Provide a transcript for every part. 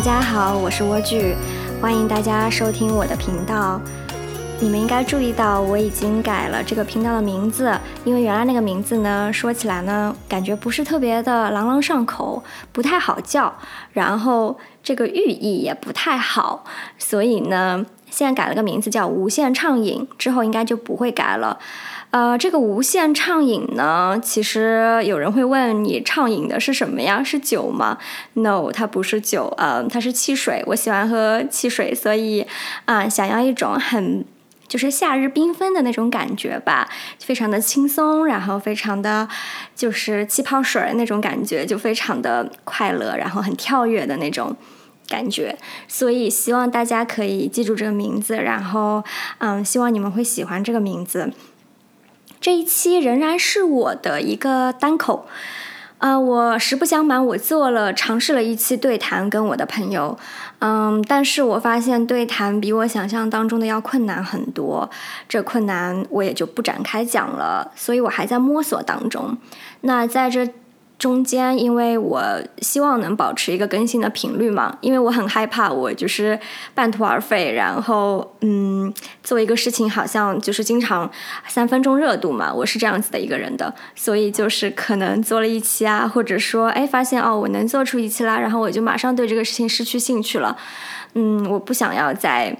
大家好，我是莴苣，欢迎大家收听我的频道。你们应该注意到，我已经改了这个频道的名字，因为原来那个名字呢，说起来呢，感觉不是特别的朗朗上口，不太好叫，然后这个寓意也不太好，所以呢，现在改了个名字叫“无限畅饮”，之后应该就不会改了。呃，这个无限畅饮呢，其实有人会问你畅饮的是什么呀？是酒吗？No，它不是酒，呃，它是汽水。我喜欢喝汽水，所以啊，想要一种很就是夏日缤纷的那种感觉吧，非常的轻松，然后非常的就是气泡水那种感觉，就非常的快乐，然后很跳跃的那种感觉。所以希望大家可以记住这个名字，然后嗯，希望你们会喜欢这个名字。这一期仍然是我的一个单口，啊，我实不相瞒，我做了尝试了一期对谈跟我的朋友，嗯，但是我发现对谈比我想象当中的要困难很多，这困难我也就不展开讲了，所以我还在摸索当中。那在这。中间，因为我希望能保持一个更新的频率嘛，因为我很害怕我就是半途而废，然后嗯，做一个事情好像就是经常三分钟热度嘛，我是这样子的一个人的，所以就是可能做了一期啊，或者说哎发现哦我能做出一期啦，然后我就马上对这个事情失去兴趣了，嗯，我不想要再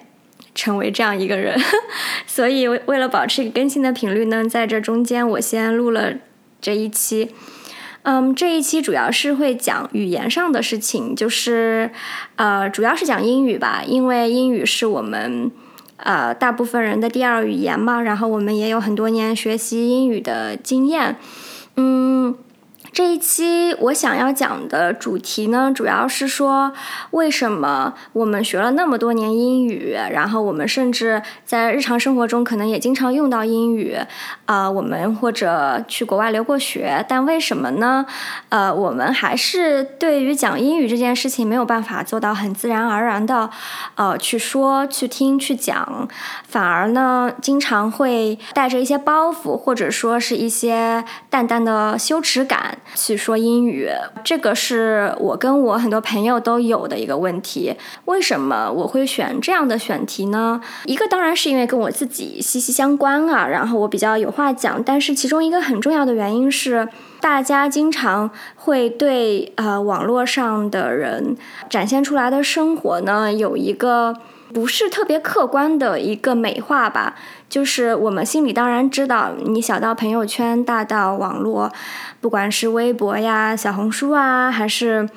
成为这样一个人，所以为了保持一个更新的频率呢，在这中间我先录了这一期。嗯，这一期主要是会讲语言上的事情，就是，呃，主要是讲英语吧，因为英语是我们，呃，大部分人的第二语言嘛，然后我们也有很多年学习英语的经验，嗯。这一期我想要讲的主题呢，主要是说为什么我们学了那么多年英语，然后我们甚至在日常生活中可能也经常用到英语，啊，我们或者去国外留过学，但为什么呢？呃，我们还是对于讲英语这件事情没有办法做到很自然而然的，呃，去说、去听、去讲，反而呢，经常会带着一些包袱，或者说是一些淡淡的羞耻感。去说英语，这个是我跟我很多朋友都有的一个问题。为什么我会选这样的选题呢？一个当然是因为跟我自己息息相关啊，然后我比较有话讲。但是其中一个很重要的原因是，大家经常会对呃网络上的人展现出来的生活呢有一个。不是特别客观的一个美化吧，就是我们心里当然知道，你小到朋友圈，大到网络，不管是微博呀、小红书啊，还是。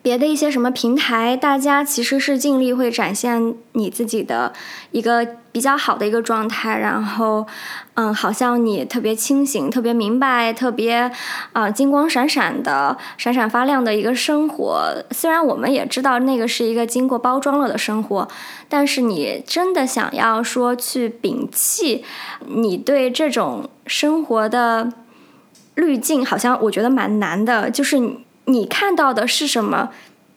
别的一些什么平台，大家其实是尽力会展现你自己的一个比较好的一个状态，然后，嗯，好像你特别清醒、特别明白、特别啊金光闪闪的、闪闪发亮的一个生活。虽然我们也知道那个是一个经过包装了的生活，但是你真的想要说去摒弃你对这种生活的滤镜，好像我觉得蛮难的，就是。你看到的是什么，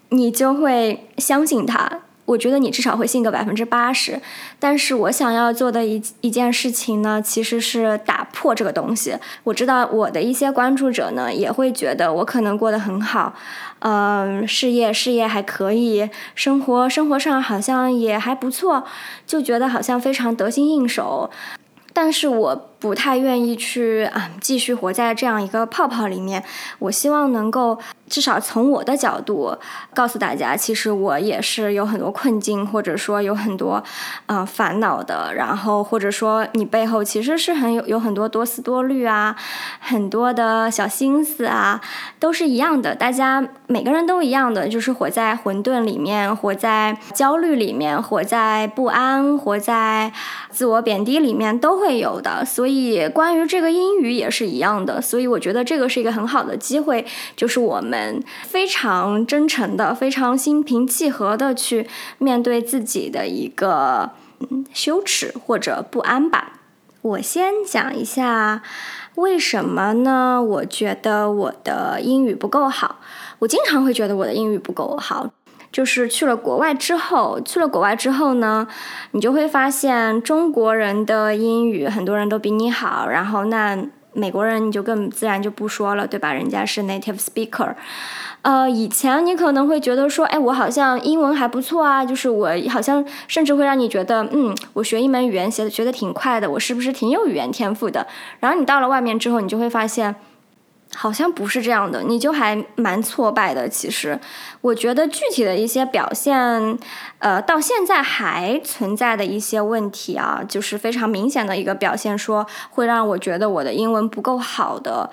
你就会相信他。我觉得你至少会信个百分之八十。但是我想要做的一一件事情呢，其实是打破这个东西。我知道我的一些关注者呢，也会觉得我可能过得很好，嗯，事业事业还可以，生活生活上好像也还不错，就觉得好像非常得心应手。但是我不太愿意去啊，继续活在这样一个泡泡里面。我希望能够。至少从我的角度告诉大家，其实我也是有很多困境，或者说有很多呃烦恼的。然后或者说你背后其实是很有有很多多思多虑啊，很多的小心思啊，都是一样的。大家每个人都一样的，就是活在混沌里面，活在焦虑里面，活在不安，活在自我贬低里面，都会有的。所以以关于这个英语也是一样的。所以我觉得这个是一个很好的机会，就是我们。非常真诚的，非常心平气和的去面对自己的一个嗯羞耻或者不安吧。我先讲一下为什么呢？我觉得我的英语不够好。我经常会觉得我的英语不够好，就是去了国外之后，去了国外之后呢，你就会发现中国人的英语很多人都比你好，然后那。美国人你就更自然就不说了，对吧？人家是 native speaker。呃，以前你可能会觉得说，哎，我好像英文还不错啊，就是我好像甚至会让你觉得，嗯，我学一门语言学的学的挺快的，我是不是挺有语言天赋的？然后你到了外面之后，你就会发现，好像不是这样的，你就还蛮挫败的。其实，我觉得具体的一些表现，呃，到现在还存在的一些问题啊，就是非常明显的一个表现，说会让我觉得我的英文不够好的。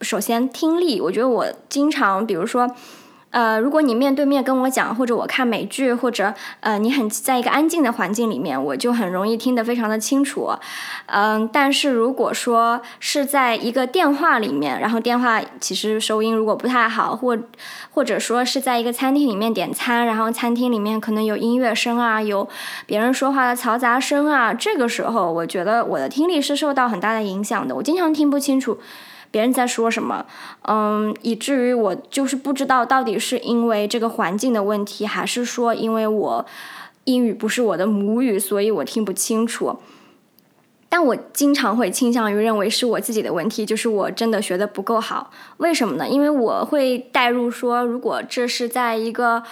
首先，听力，我觉得我经常，比如说，呃，如果你面对面跟我讲，或者我看美剧，或者呃，你很在一个安静的环境里面，我就很容易听得非常的清楚。嗯，但是如果说是在一个电话里面，然后电话其实收音如果不太好，或或者说是在一个餐厅里面点餐，然后餐厅里面可能有音乐声啊，有别人说话的嘈杂声啊，这个时候我觉得我的听力是受到很大的影响的，我经常听不清楚。别人在说什么，嗯，以至于我就是不知道到底是因为这个环境的问题，还是说因为我英语不是我的母语，所以我听不清楚。但我经常会倾向于认为是我自己的问题，就是我真的学的不够好。为什么呢？因为我会带入说，如果这是在一个，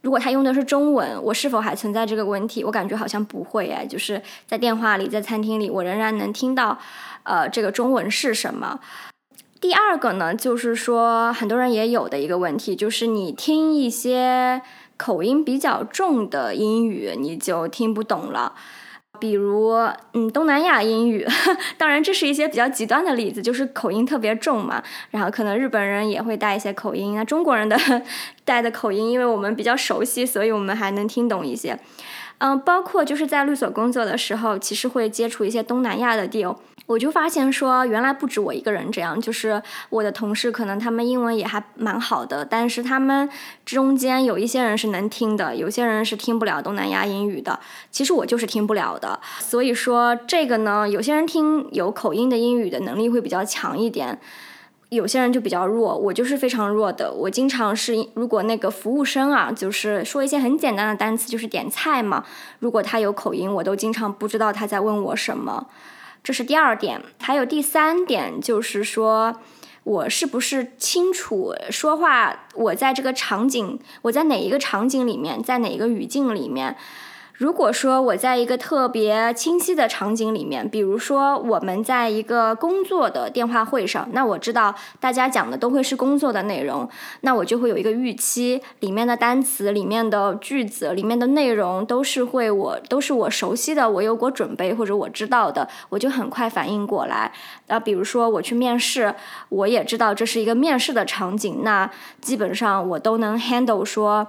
如果他用的是中文，我是否还存在这个问题？我感觉好像不会哎，就是在电话里，在餐厅里，我仍然能听到，呃，这个中文是什么。第二个呢，就是说很多人也有的一个问题，就是你听一些口音比较重的英语，你就听不懂了。比如，嗯，东南亚英语，当然这是一些比较极端的例子，就是口音特别重嘛。然后可能日本人也会带一些口音，那中国人的 带的口音，因为我们比较熟悉，所以我们还能听懂一些。嗯，包括就是在律所工作的时候，其实会接触一些东南亚的 deal。我就发现说，原来不止我一个人这样，就是我的同事可能他们英文也还蛮好的，但是他们中间有一些人是能听的，有些人是听不了东南亚英语的。其实我就是听不了的，所以说这个呢，有些人听有口音的英语的能力会比较强一点，有些人就比较弱。我就是非常弱的，我经常是如果那个服务生啊，就是说一些很简单的单词，就是点菜嘛，如果他有口音，我都经常不知道他在问我什么。这是第二点，还有第三点，就是说我是不是清楚说话？我在这个场景，我在哪一个场景里面，在哪一个语境里面？如果说我在一个特别清晰的场景里面，比如说我们在一个工作的电话会上，那我知道大家讲的都会是工作的内容，那我就会有一个预期，里面的单词、里面的句子、里面的内容都是会我都是我熟悉的，我有过准备或者我知道的，我就很快反应过来。那，比如说我去面试，我也知道这是一个面试的场景，那基本上我都能 handle 说。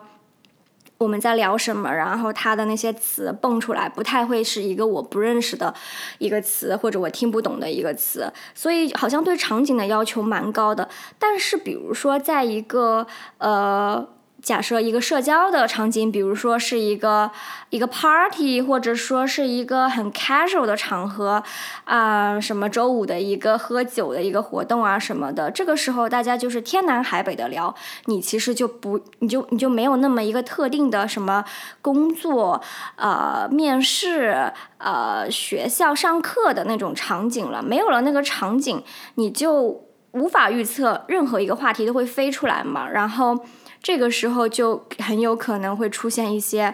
我们在聊什么？然后他的那些词蹦出来，不太会是一个我不认识的一个词，或者我听不懂的一个词，所以好像对场景的要求蛮高的。但是，比如说，在一个呃。假设一个社交的场景，比如说是一个一个 party，或者说是一个很 casual 的场合，啊，什么周五的一个喝酒的一个活动啊什么的，这个时候大家就是天南海北的聊，你其实就不，你就你就没有那么一个特定的什么工作，呃，面试，呃，学校上课的那种场景了，没有了那个场景，你就无法预测任何一个话题都会飞出来嘛，然后。这个时候就很有可能会出现一些，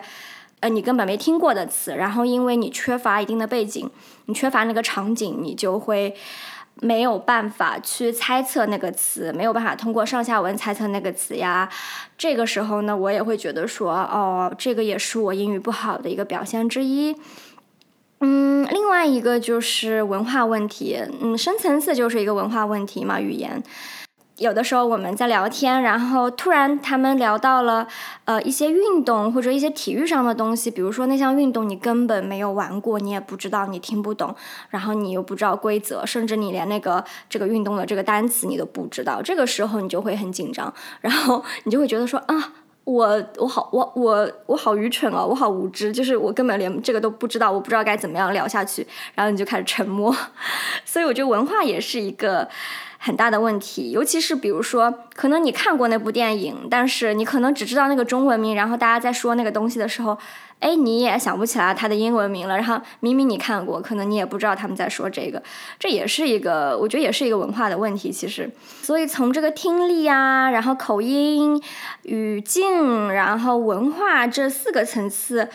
呃，你根本没听过的词，然后因为你缺乏一定的背景，你缺乏那个场景，你就会没有办法去猜测那个词，没有办法通过上下文猜测那个词呀。这个时候呢，我也会觉得说，哦，这个也是我英语不好的一个表现之一。嗯，另外一个就是文化问题，嗯，深层次就是一个文化问题嘛，语言。有的时候我们在聊天，然后突然他们聊到了呃一些运动或者一些体育上的东西，比如说那项运动你根本没有玩过，你也不知道，你听不懂，然后你又不知道规则，甚至你连那个这个运动的这个单词你都不知道，这个时候你就会很紧张，然后你就会觉得说啊，我我好我我我好愚蠢哦，我好无知，就是我根本连这个都不知道，我不知道该怎么样聊下去，然后你就开始沉默，所以我觉得文化也是一个。很大的问题，尤其是比如说，可能你看过那部电影，但是你可能只知道那个中文名，然后大家在说那个东西的时候，哎，你也想不起来它的英文名了。然后明明你看过，可能你也不知道他们在说这个，这也是一个，我觉得也是一个文化的问题。其实，所以从这个听力啊，然后口音、语境，然后文化这四个层次，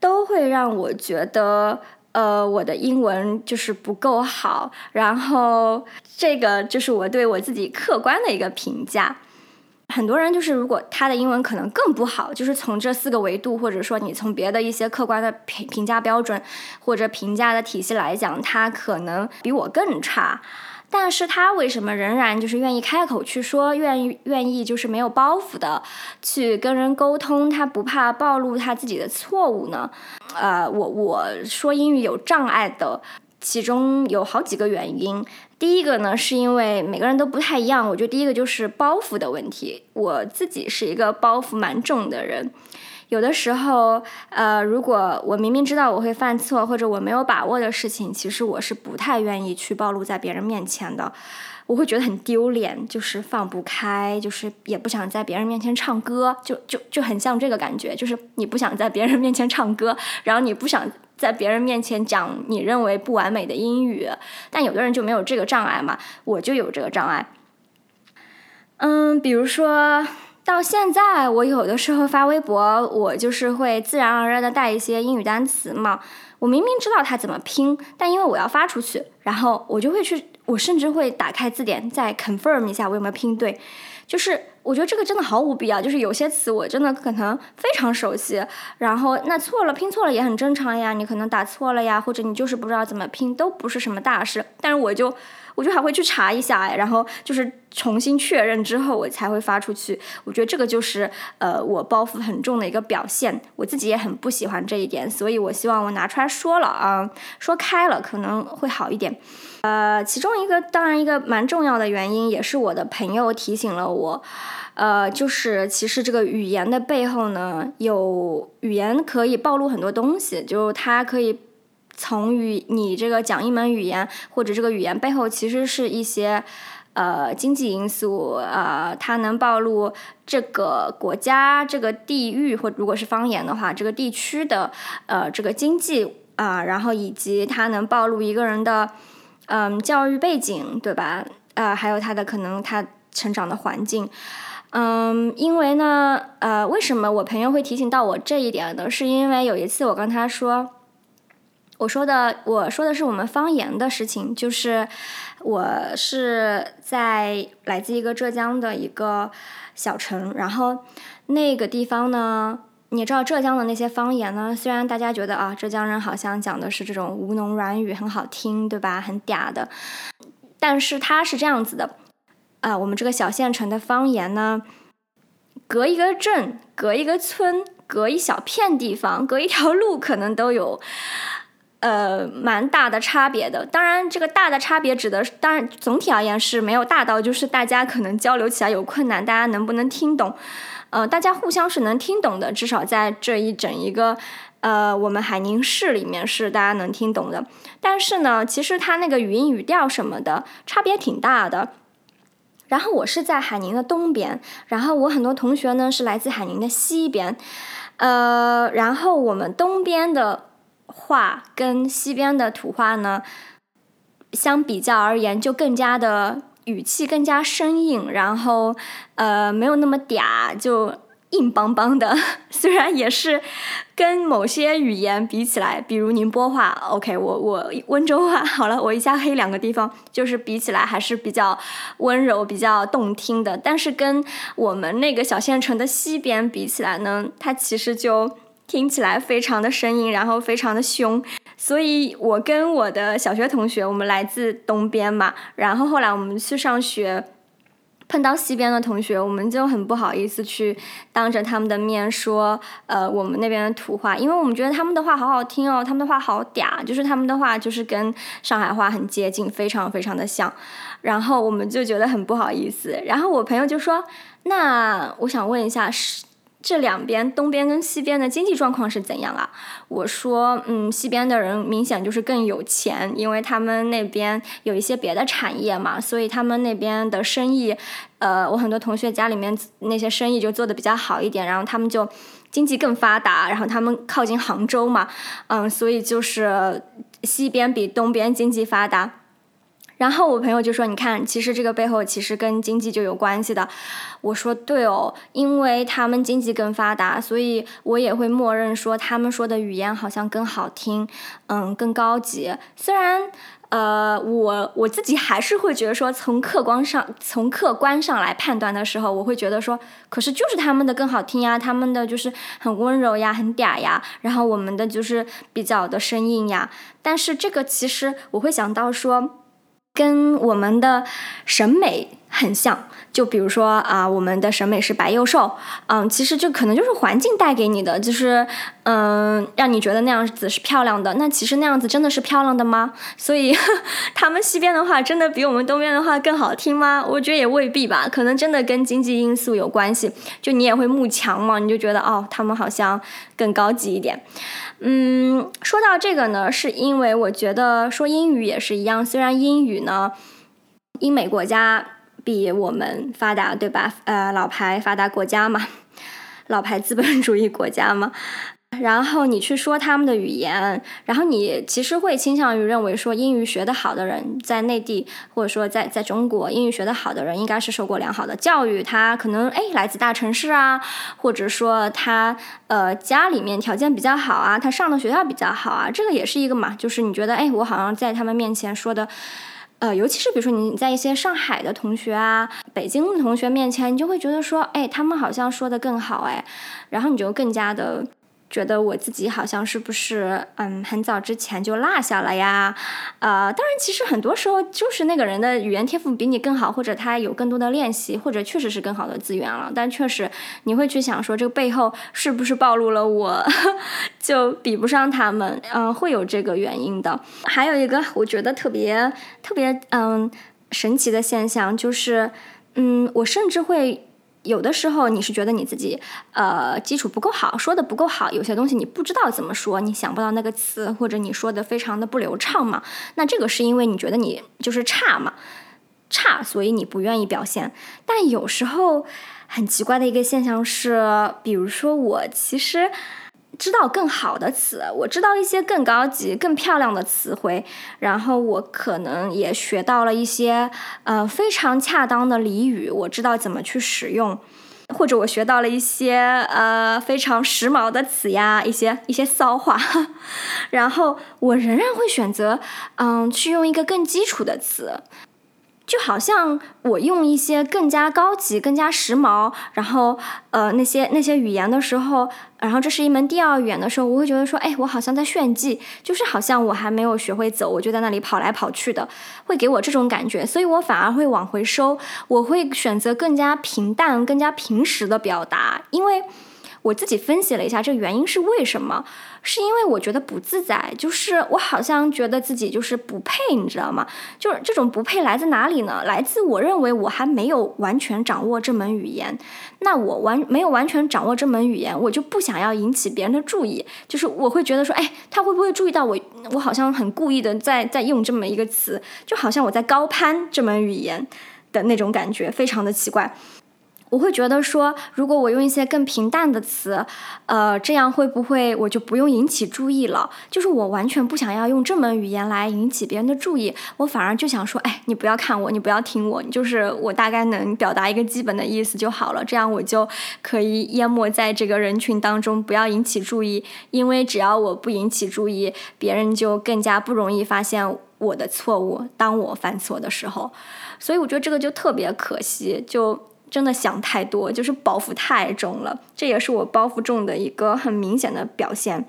都会让我觉得。呃，我的英文就是不够好，然后这个就是我对我自己客观的一个评价。很多人就是，如果他的英文可能更不好，就是从这四个维度，或者说你从别的一些客观的评评价标准或者评价的体系来讲，他可能比我更差。但是他为什么仍然就是愿意开口去说，愿意愿意就是没有包袱的去跟人沟通，他不怕暴露他自己的错误呢？呃，我我说英语有障碍的，其中有好几个原因。第一个呢，是因为每个人都不太一样。我觉得第一个就是包袱的问题，我自己是一个包袱蛮重的人。有的时候，呃，如果我明明知道我会犯错，或者我没有把握的事情，其实我是不太愿意去暴露在别人面前的。我会觉得很丢脸，就是放不开，就是也不想在别人面前唱歌，就就就很像这个感觉，就是你不想在别人面前唱歌，然后你不想在别人面前讲你认为不完美的英语。但有的人就没有这个障碍嘛，我就有这个障碍。嗯，比如说。到现在，我有的时候发微博，我就是会自然而然的带一些英语单词嘛。我明明知道它怎么拼，但因为我要发出去，然后我就会去，我甚至会打开字典再 confirm 一下我有没有拼对。就是我觉得这个真的毫无必要。就是有些词我真的可能非常熟悉，然后那错了拼错了也很正常呀。你可能打错了呀，或者你就是不知道怎么拼，都不是什么大事。但是我就。我就还会去查一下哎，然后就是重新确认之后，我才会发出去。我觉得这个就是呃，我包袱很重的一个表现。我自己也很不喜欢这一点，所以我希望我拿出来说了啊，说开了可能会好一点。呃，其中一个当然一个蛮重要的原因，也是我的朋友提醒了我，呃，就是其实这个语言的背后呢，有语言可以暴露很多东西，就它可以。从语你这个讲一门语言，或者这个语言背后其实是一些呃经济因素，呃，它能暴露这个国家、这个地域，或如果是方言的话，这个地区的呃这个经济啊，然后以及它能暴露一个人的嗯教育背景，对吧？呃，还有他的可能他成长的环境，嗯，因为呢，呃，为什么我朋友会提醒到我这一点呢？是因为有一次我跟他说。我说的，我说的是我们方言的事情，就是我是在来自一个浙江的一个小城，然后那个地方呢，你知道浙江的那些方言呢，虽然大家觉得啊，浙江人好像讲的是这种吴侬软语，很好听，对吧？很嗲的，但是它是这样子的，啊，我们这个小县城的方言呢，隔一个镇，隔一个村，隔一小片地方，隔一条路，可能都有。呃，蛮大的差别的。当然，这个大的差别指的是，当然总体而言是没有大到就是大家可能交流起来有困难，大家能不能听懂？呃，大家互相是能听懂的，至少在这一整一个呃我们海宁市里面是大家能听懂的。但是呢，其实它那个语音语调什么的差别挺大的。然后我是在海宁的东边，然后我很多同学呢是来自海宁的西边，呃，然后我们东边的。话跟西边的土话呢，相比较而言，就更加的语气更加生硬，然后呃没有那么嗲，就硬邦邦的。虽然也是跟某些语言比起来，比如宁波话，OK，我我温州话，好了，我一下黑两个地方，就是比起来还是比较温柔、比较动听的。但是跟我们那个小县城的西边比起来呢，它其实就。听起来非常的生硬，然后非常的凶，所以我跟我的小学同学，我们来自东边嘛，然后后来我们去上学，碰到西边的同学，我们就很不好意思去当着他们的面说，呃，我们那边的土话，因为我们觉得他们的话好好听哦，他们的话好嗲，就是他们的话就是跟上海话很接近，非常非常的像，然后我们就觉得很不好意思，然后我朋友就说，那我想问一下是。这两边东边跟西边的经济状况是怎样啊？我说，嗯，西边的人明显就是更有钱，因为他们那边有一些别的产业嘛，所以他们那边的生意，呃，我很多同学家里面那些生意就做的比较好一点，然后他们就经济更发达，然后他们靠近杭州嘛，嗯，所以就是西边比东边经济发达。然后我朋友就说：“你看，其实这个背后其实跟经济就有关系的。”我说：“对哦，因为他们经济更发达，所以我也会默认说他们说的语言好像更好听，嗯，更高级。虽然，呃，我我自己还是会觉得说，从客观上从客观上来判断的时候，我会觉得说，可是就是他们的更好听呀，他们的就是很温柔呀，很嗲呀，然后我们的就是比较的生硬呀。但是这个其实我会想到说。”跟我们的审美很像，就比如说啊，我们的审美是白幼瘦，嗯，其实就可能就是环境带给你的，就是嗯，让你觉得那样子是漂亮的。那其实那样子真的是漂亮的吗？所以 他们西边的话，真的比我们东边的话更好听吗？我觉得也未必吧，可能真的跟经济因素有关系。就你也会慕强嘛，你就觉得哦，他们好像更高级一点。嗯，说到这个呢，是因为我觉得说英语也是一样，虽然英语呢，英美国家比我们发达，对吧？呃，老牌发达国家嘛，老牌资本主义国家嘛。然后你去说他们的语言，然后你其实会倾向于认为说英语学得好的人在内地或者说在在中国英语学得好的人应该是受过良好的教育，他可能哎来自大城市啊，或者说他呃家里面条件比较好啊，他上的学校比较好啊，这个也是一个嘛，就是你觉得哎我好像在他们面前说的，呃尤其是比如说你在一些上海的同学啊、北京的同学面前，你就会觉得说哎他们好像说的更好哎，然后你就更加的。觉得我自己好像是不是嗯很早之前就落下了呀？呃，当然，其实很多时候就是那个人的语言天赋比你更好，或者他有更多的练习，或者确实是更好的资源了。但确实你会去想说，这个背后是不是暴露了我 就比不上他们？嗯，会有这个原因的。还有一个我觉得特别特别嗯神奇的现象就是，嗯，我甚至会。有的时候你是觉得你自己呃基础不够好，说的不够好，有些东西你不知道怎么说，你想不到那个词，或者你说的非常的不流畅嘛？那这个是因为你觉得你就是差嘛，差，所以你不愿意表现。但有时候很奇怪的一个现象是，比如说我其实。知道更好的词，我知道一些更高级、更漂亮的词汇，然后我可能也学到了一些呃非常恰当的俚语，我知道怎么去使用，或者我学到了一些呃非常时髦的词呀，一些一些骚话，然后我仍然会选择嗯去用一个更基础的词。就好像我用一些更加高级、更加时髦，然后呃那些那些语言的时候，然后这是一门第二语言的时候，我会觉得说，哎，我好像在炫技，就是好像我还没有学会走，我就在那里跑来跑去的，会给我这种感觉，所以我反而会往回收，我会选择更加平淡、更加平实的表达，因为。我自己分析了一下，这个原因是为什么？是因为我觉得不自在，就是我好像觉得自己就是不配，你知道吗？就是这种不配来自哪里呢？来自我认为我还没有完全掌握这门语言。那我完没有完全掌握这门语言，我就不想要引起别人的注意。就是我会觉得说，哎，他会不会注意到我？我好像很故意的在在用这么一个词，就好像我在高攀这门语言的那种感觉，非常的奇怪。我会觉得说，如果我用一些更平淡的词，呃，这样会不会我就不用引起注意了？就是我完全不想要用这门语言来引起别人的注意，我反而就想说，哎，你不要看我，你不要听我，就是我大概能表达一个基本的意思就好了，这样我就可以淹没在这个人群当中，不要引起注意。因为只要我不引起注意，别人就更加不容易发现我的错误。当我犯错的时候，所以我觉得这个就特别可惜，就。真的想太多，就是包袱太重了，这也是我包袱重的一个很明显的表现。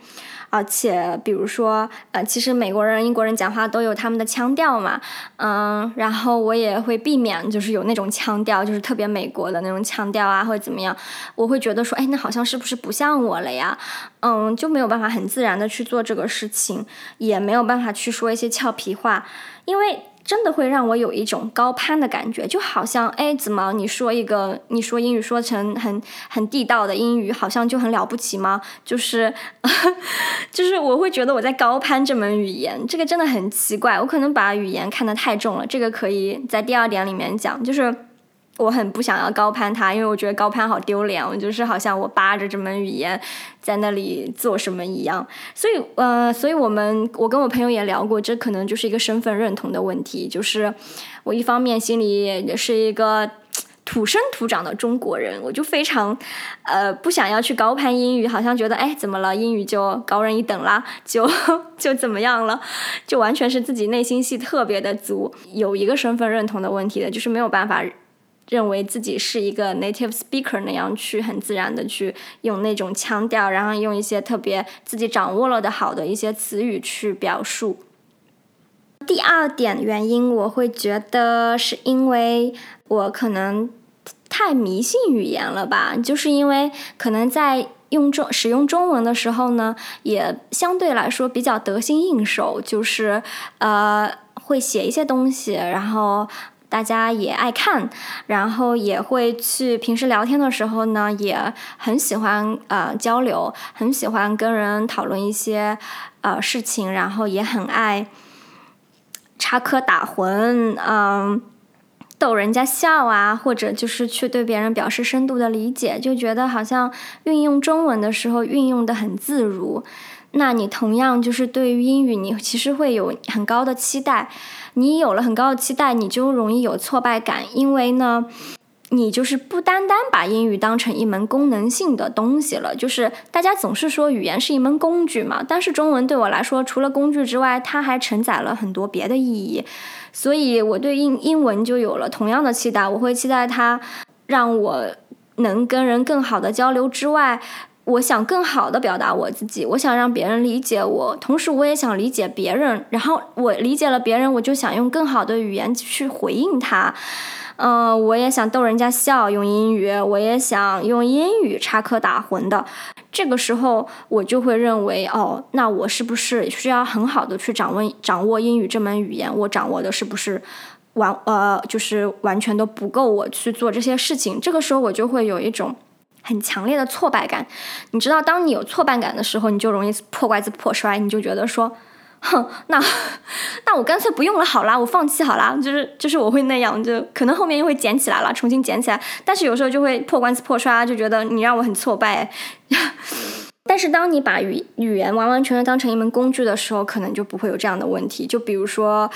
而且，比如说，呃，其实美国人、英国人讲话都有他们的腔调嘛，嗯，然后我也会避免，就是有那种腔调，就是特别美国的那种腔调啊，或者怎么样，我会觉得说，哎，那好像是不是不像我了呀？嗯，就没有办法很自然的去做这个事情，也没有办法去说一些俏皮话，因为。真的会让我有一种高攀的感觉，就好像哎，怎么你说一个你说英语说成很很地道的英语，好像就很了不起吗？就是 就是我会觉得我在高攀这门语言，这个真的很奇怪。我可能把语言看得太重了，这个可以在第二点里面讲，就是。我很不想要高攀他，因为我觉得高攀好丢脸。我就是好像我扒着这门语言在那里做什么一样。所以，呃，所以我们我跟我朋友也聊过，这可能就是一个身份认同的问题。就是我一方面心里也是一个土生土长的中国人，我就非常呃不想要去高攀英语，好像觉得哎怎么了，英语就高人一等啦，就 就怎么样了，就完全是自己内心戏特别的足。有一个身份认同的问题的，就是没有办法。认为自己是一个 native speaker 那样去很自然的去用那种腔调，然后用一些特别自己掌握了的好的一些词语去表述。第二点原因，我会觉得是因为我可能太迷信语言了吧，就是因为可能在用中使用中文的时候呢，也相对来说比较得心应手，就是呃会写一些东西，然后。大家也爱看，然后也会去平时聊天的时候呢，也很喜欢呃交流，很喜欢跟人讨论一些呃事情，然后也很爱插科打诨，嗯，逗人家笑啊，或者就是去对别人表示深度的理解，就觉得好像运用中文的时候运用的很自如。那你同样就是对于英语，你其实会有很高的期待。你有了很高的期待，你就容易有挫败感，因为呢，你就是不单单把英语当成一门功能性的东西了。就是大家总是说语言是一门工具嘛，但是中文对我来说，除了工具之外，它还承载了很多别的意义。所以我对英英文就有了同样的期待，我会期待它让我能跟人更好的交流之外。我想更好的表达我自己，我想让别人理解我，同时我也想理解别人。然后我理解了别人，我就想用更好的语言去回应他。嗯，我也想逗人家笑，用英语，我也想用英语插科打诨的。这个时候，我就会认为，哦，那我是不是需要很好的去掌握掌握英语这门语言？我掌握的是不是完呃，就是完全都不够我去做这些事情？这个时候，我就会有一种。很强烈的挫败感，你知道，当你有挫败感的时候，你就容易破罐子破摔，你就觉得说，哼，那 那我干脆不用了好啦，我放弃好啦，就是就是我会那样，就可能后面又会捡起来了，重新捡起来，但是有时候就会破罐子破摔，就觉得你让我很挫败。但是当你把语语言完完全全当成一门工具的时候，可能就不会有这样的问题。就比如说。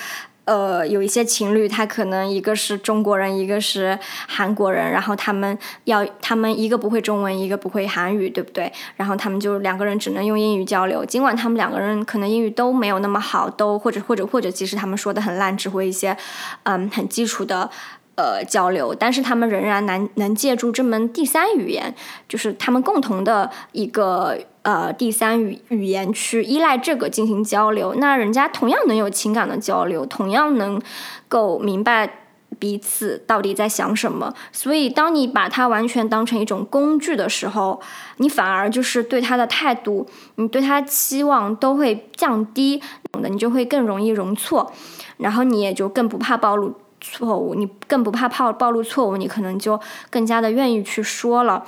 呃，有一些情侣，他可能一个是中国人，一个是韩国人，然后他们要，他们一个不会中文，一个不会韩语，对不对？然后他们就两个人只能用英语交流，尽管他们两个人可能英语都没有那么好，都或者或者或者，即使他们说的很烂，只会一些嗯很基础的。呃，交流，但是他们仍然能能借助这门第三语言，就是他们共同的一个呃第三语语言去依赖这个进行交流。那人家同样能有情感的交流，同样能够明白彼此到底在想什么。所以，当你把它完全当成一种工具的时候，你反而就是对他的态度，你对他期望都会降低，的你就会更容易容错，然后你也就更不怕暴露。错误，你更不怕暴暴露错误，你可能就更加的愿意去说了。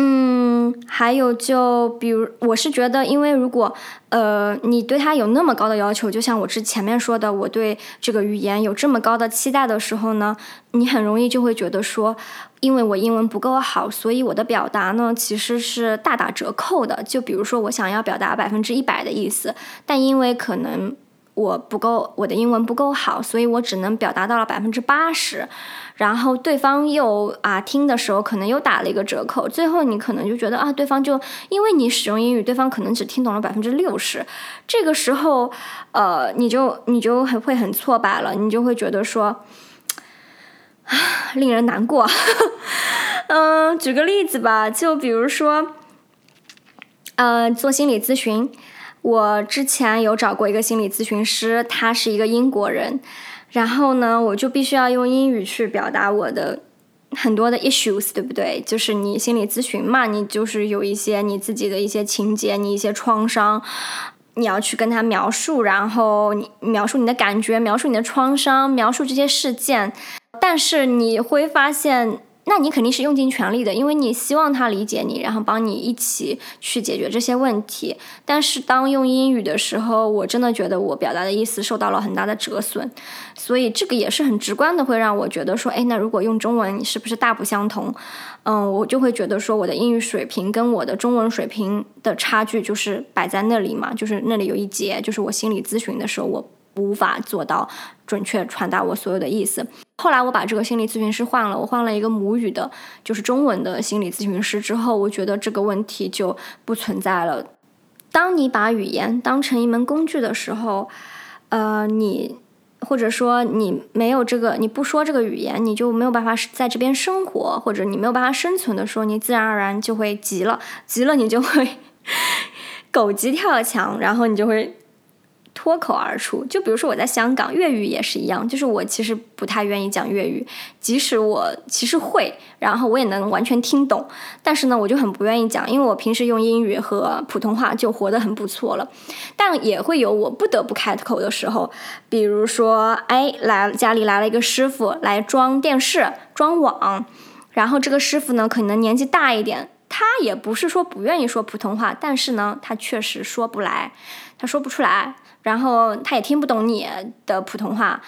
嗯，还有就比如，我是觉得，因为如果呃你对他有那么高的要求，就像我之前面说的，我对这个语言有这么高的期待的时候呢，你很容易就会觉得说，因为我英文不够好，所以我的表达呢其实是大打折扣的。就比如说，我想要表达百分之一百的意思，但因为可能。我不够，我的英文不够好，所以我只能表达到了百分之八十，然后对方又啊听的时候可能又打了一个折扣，最后你可能就觉得啊，对方就因为你使用英语，对方可能只听懂了百分之六十，这个时候，呃，你就你就很会很挫败了，你就会觉得说，啊，令人难过。嗯，举个例子吧，就比如说，呃，做心理咨询。我之前有找过一个心理咨询师，他是一个英国人，然后呢，我就必须要用英语去表达我的很多的 issues，对不对？就是你心理咨询嘛，你就是有一些你自己的一些情节，你一些创伤，你要去跟他描述，然后你描述你的感觉，描述你的创伤，描述这些事件，但是你会发现。那你肯定是用尽全力的，因为你希望他理解你，然后帮你一起去解决这些问题。但是当用英语的时候，我真的觉得我表达的意思受到了很大的折损，所以这个也是很直观的，会让我觉得说，哎，那如果用中文，是不是大不相同？嗯，我就会觉得说，我的英语水平跟我的中文水平的差距就是摆在那里嘛，就是那里有一节，就是我心理咨询的时候，我无法做到准确传达我所有的意思。后来我把这个心理咨询师换了，我换了一个母语的，就是中文的心理咨询师之后，我觉得这个问题就不存在了。当你把语言当成一门工具的时候，呃，你或者说你没有这个，你不说这个语言，你就没有办法在这边生活，或者你没有办法生存的时候，你自然而然就会急了，急了你就会 狗急跳墙，然后你就会。脱口而出，就比如说我在香港，粤语也是一样，就是我其实不太愿意讲粤语，即使我其实会，然后我也能完全听懂，但是呢，我就很不愿意讲，因为我平时用英语和普通话就活得很不错了，但也会有我不得不开口的时候，比如说，哎，来家里来了一个师傅来装电视、装网，然后这个师傅呢可能年纪大一点，他也不是说不愿意说普通话，但是呢，他确实说不来，他说不出来。然后他也听不懂你的普通话，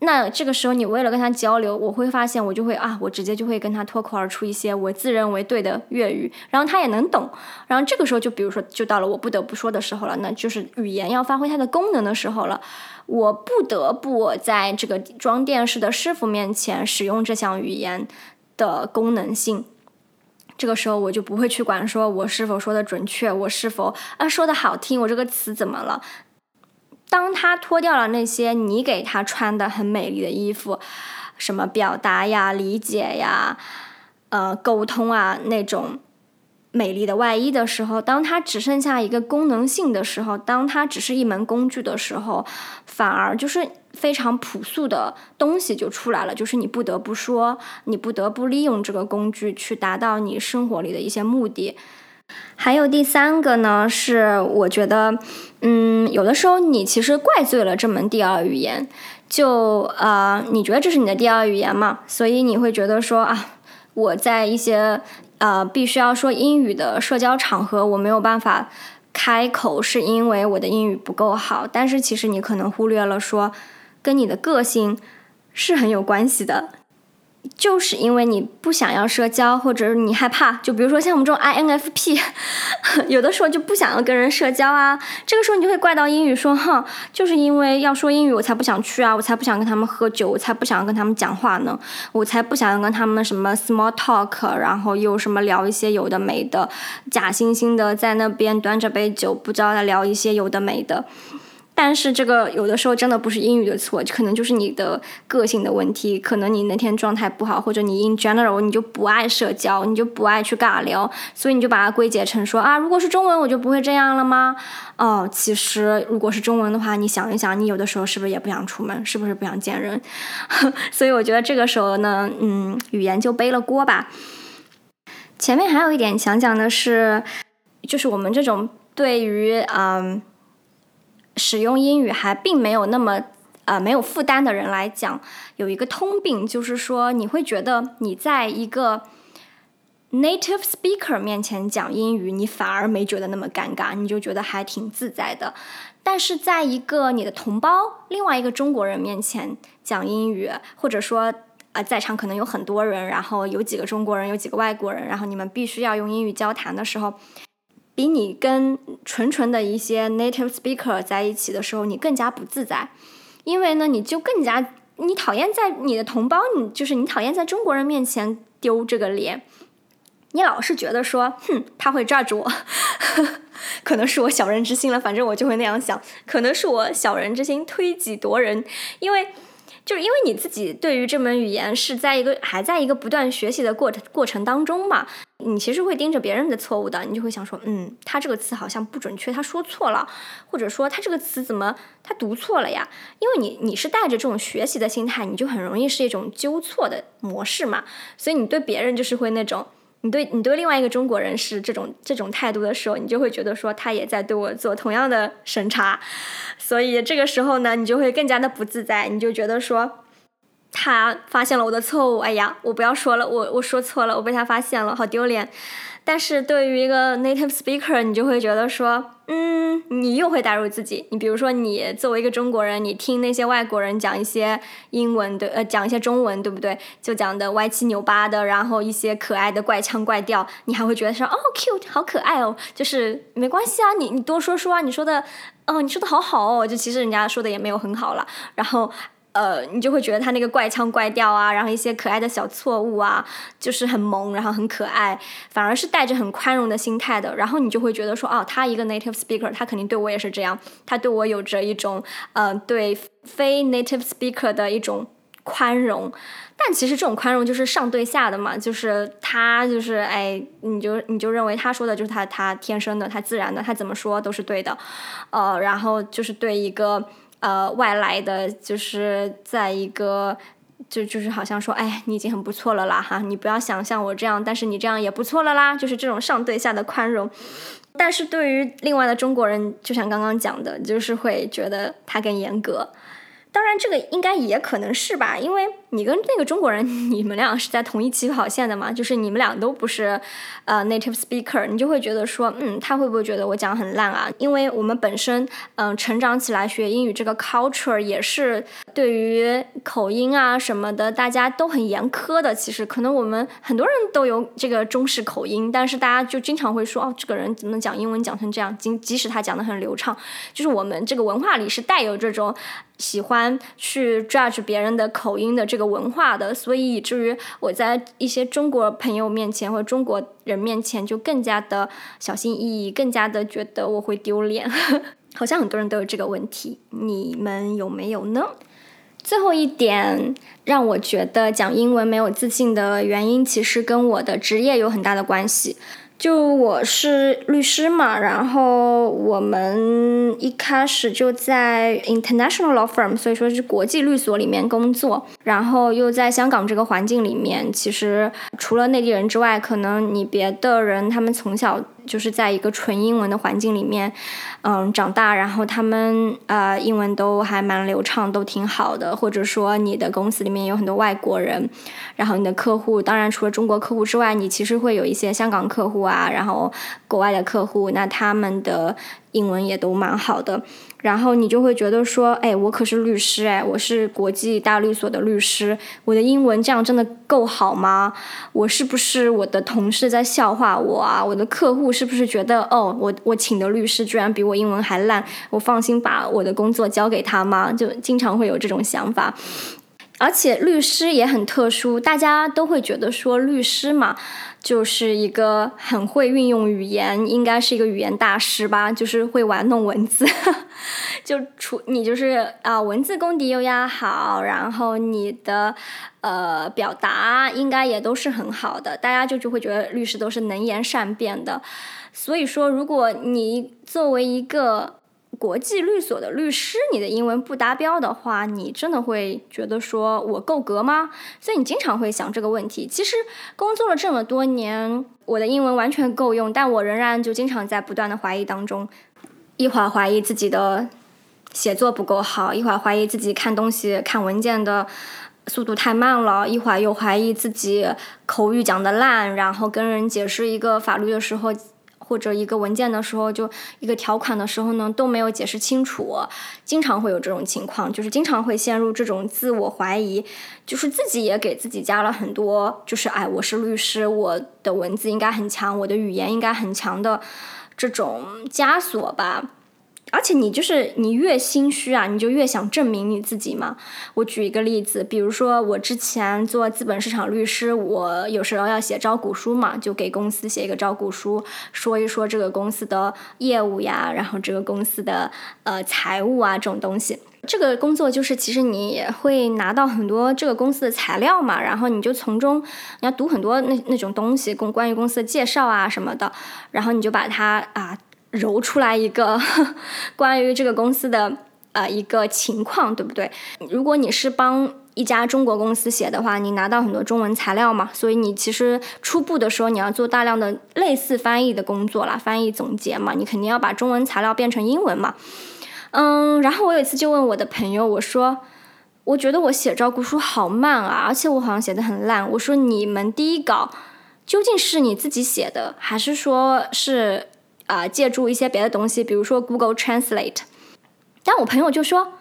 那这个时候你为了跟他交流，我会发现我就会啊，我直接就会跟他脱口而出一些我自认为对的粤语，然后他也能懂。然后这个时候就比如说就到了我不得不说的时候了，那就是语言要发挥它的功能的时候了，我不得不在这个装电视的师傅面前使用这项语言的功能性。这个时候我就不会去管说我是否说的准确，我是否啊说的好听，我这个词怎么了。当他脱掉了那些你给他穿的很美丽的衣服，什么表达呀、理解呀、呃沟通啊那种美丽的外衣的时候，当他只剩下一个功能性的时候，当他只是一门工具的时候，反而就是非常朴素的东西就出来了，就是你不得不说，你不得不利用这个工具去达到你生活里的一些目的。还有第三个呢，是我觉得，嗯，有的时候你其实怪罪了这门第二语言，就啊，你觉得这是你的第二语言嘛？所以你会觉得说啊，我在一些呃必须要说英语的社交场合，我没有办法开口，是因为我的英语不够好。但是其实你可能忽略了说，跟你的个性是很有关系的。就是因为你不想要社交，或者是你害怕，就比如说像我们这种 INFP，有的时候就不想要跟人社交啊。这个时候你就会怪到英语，说哼，就是因为要说英语，我才不想去啊，我才不想跟他们喝酒，我才不想跟他们讲话呢，我才不想要跟他们什么 small talk，然后又什么聊一些有的没的，假惺惺的在那边端着杯酒，不知道在聊一些有的没的。但是这个有的时候真的不是英语的错，可能就是你的个性的问题。可能你那天状态不好，或者你 in general 你就不爱社交，你就不爱去尬聊，所以你就把它归结成说啊，如果是中文我就不会这样了吗？哦，其实如果是中文的话，你想一想，你有的时候是不是也不想出门，是不是不想见人？所以我觉得这个时候呢，嗯，语言就背了锅吧。前面还有一点想讲的是，就是我们这种对于嗯。使用英语还并没有那么呃没有负担的人来讲，有一个通病，就是说你会觉得你在一个 native speaker 面前讲英语，你反而没觉得那么尴尬，你就觉得还挺自在的。但是在一个你的同胞，另外一个中国人面前讲英语，或者说啊在场可能有很多人，然后有几个中国人，有几个外国人，然后你们必须要用英语交谈的时候。比你跟纯纯的一些 native speaker 在一起的时候，你更加不自在，因为呢，你就更加你讨厌在你的同胞，你就是你讨厌在中国人面前丢这个脸，你老是觉得说，哼，他会抓住我，可能是我小人之心了，反正我就会那样想，可能是我小人之心推己夺人，因为。就是因为你自己对于这门语言是在一个还在一个不断学习的过程过程当中嘛，你其实会盯着别人的错误的，你就会想说，嗯，他这个词好像不准确，他说错了，或者说他这个词怎么他读错了呀？因为你你是带着这种学习的心态，你就很容易是一种纠错的模式嘛，所以你对别人就是会那种，你对你对另外一个中国人是这种这种态度的时候，你就会觉得说他也在对我做同样的审查，所以这个时候呢，你就会更加的不自在，你就觉得说他发现了我的错误，哎呀，我不要说了，我我说错了，我被他发现了，好丢脸。但是对于一个 native speaker，你就会觉得说，嗯，你又会带入自己。你比如说，你作为一个中国人，你听那些外国人讲一些英文的，呃，讲一些中文，对不对？就讲的歪七扭八的，然后一些可爱的怪腔怪调，你还会觉得说，哦，cute，好可爱哦。就是没关系啊，你你多说说啊，你说的，哦，你说的好好哦。就其实人家说的也没有很好了，然后。呃，你就会觉得他那个怪腔怪调啊，然后一些可爱的小错误啊，就是很萌，然后很可爱，反而是带着很宽容的心态的。然后你就会觉得说，哦，他一个 native speaker，他肯定对我也是这样，他对我有着一种呃对非 native speaker 的一种宽容。但其实这种宽容就是上对下的嘛，就是他就是哎，你就你就认为他说的就是他他天生的，他自然的，他怎么说都是对的，呃，然后就是对一个。呃，外来的就是在一个，就就是好像说，哎，你已经很不错了啦，哈，你不要想像我这样，但是你这样也不错了啦，就是这种上对下的宽容。但是对于另外的中国人，就像刚刚讲的，就是会觉得他更严格。当然，这个应该也可能是吧，因为你跟那个中国人，你们俩是在同一起跑线的嘛，就是你们俩都不是呃 native speaker，你就会觉得说，嗯，他会不会觉得我讲很烂啊？因为我们本身，嗯，成长起来学英语这个 culture 也是对于口音啊什么的，大家都很严苛的。其实可能我们很多人都有这个中式口音，但是大家就经常会说，哦，这个人怎么能讲英文讲成这样？即即使他讲的很流畅，就是我们这个文化里是带有这种。喜欢去 judge 别人的口音的这个文化的，所以以至于我在一些中国朋友面前或者中国人面前就更加的小心翼翼，更加的觉得我会丢脸。好像很多人都有这个问题，你们有没有呢？最后一点让我觉得讲英文没有自信的原因，其实跟我的职业有很大的关系。就我是律师嘛，然后我们一开始就在 international law firm，所以说是国际律所里面工作，然后又在香港这个环境里面，其实除了内地人之外，可能你别的人他们从小。就是在一个纯英文的环境里面，嗯，长大，然后他们呃英文都还蛮流畅，都挺好的。或者说你的公司里面有很多外国人，然后你的客户，当然除了中国客户之外，你其实会有一些香港客户啊，然后国外的客户，那他们的英文也都蛮好的。然后你就会觉得说，哎，我可是律师，哎，我是国际大律所的律师，我的英文这样真的够好吗？我是不是我的同事在笑话我啊？我的客户是不是觉得，哦，我我请的律师居然比我英文还烂，我放心把我的工作交给他吗？就经常会有这种想法。而且律师也很特殊，大家都会觉得说律师嘛，就是一个很会运用语言，应该是一个语言大师吧，就是会玩弄文字，就除你就是啊，文字功底又要好，然后你的呃表达应该也都是很好的，大家就就会觉得律师都是能言善辩的。所以说，如果你作为一个国际律所的律师，你的英文不达标的话，你真的会觉得说我够格吗？所以你经常会想这个问题。其实工作了这么多年，我的英文完全够用，但我仍然就经常在不断的怀疑当中。一会儿怀疑自己的写作不够好，一会儿怀疑自己看东西、看文件的速度太慢了，一会儿又怀疑自己口语讲的烂，然后跟人解释一个法律的时候。或者一个文件的时候，就一个条款的时候呢，都没有解释清楚，经常会有这种情况，就是经常会陷入这种自我怀疑，就是自己也给自己加了很多，就是哎，我是律师，我的文字应该很强，我的语言应该很强的这种枷锁吧。而且你就是你越心虚啊，你就越想证明你自己嘛。我举一个例子，比如说我之前做资本市场律师，我有时候要写招股书嘛，就给公司写一个招股书，说一说这个公司的业务呀，然后这个公司的呃财务啊这种东西。这个工作就是其实你会拿到很多这个公司的材料嘛，然后你就从中你要读很多那那种东西，公关于公司的介绍啊什么的，然后你就把它啊。揉出来一个 关于这个公司的呃一个情况，对不对？如果你是帮一家中国公司写的话，你拿到很多中文材料嘛，所以你其实初步的时候你要做大量的类似翻译的工作啦，翻译总结嘛，你肯定要把中文材料变成英文嘛。嗯，然后我有一次就问我的朋友，我说，我觉得我写照顾书好慢啊，而且我好像写的很烂。我说你们第一稿究竟是你自己写的，还是说是啊借助一些别的东西，比如说 Google Translate？但我朋友就说。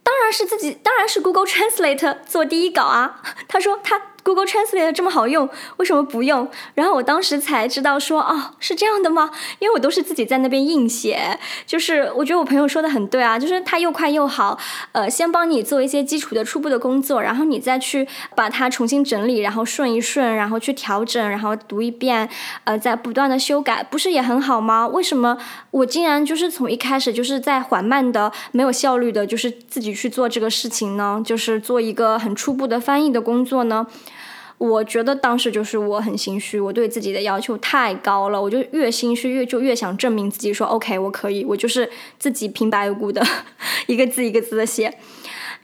当然是自己，当然是 Google Translate 做第一稿啊。他说他。Google Translate 这么好用，为什么不用？然后我当时才知道说，哦，是这样的吗？因为我都是自己在那边硬写，就是我觉得我朋友说的很对啊，就是它又快又好，呃，先帮你做一些基础的初步的工作，然后你再去把它重新整理，然后顺一顺，然后去调整，然后读一遍，呃，再不断的修改，不是也很好吗？为什么我竟然就是从一开始就是在缓慢的、没有效率的，就是自己去做这个事情呢？就是做一个很初步的翻译的工作呢？我觉得当时就是我很心虚，我对自己的要求太高了，我就越心虚越就越想证明自己，说 OK 我可以，我就是自己平白无故的 一个字一个字的写，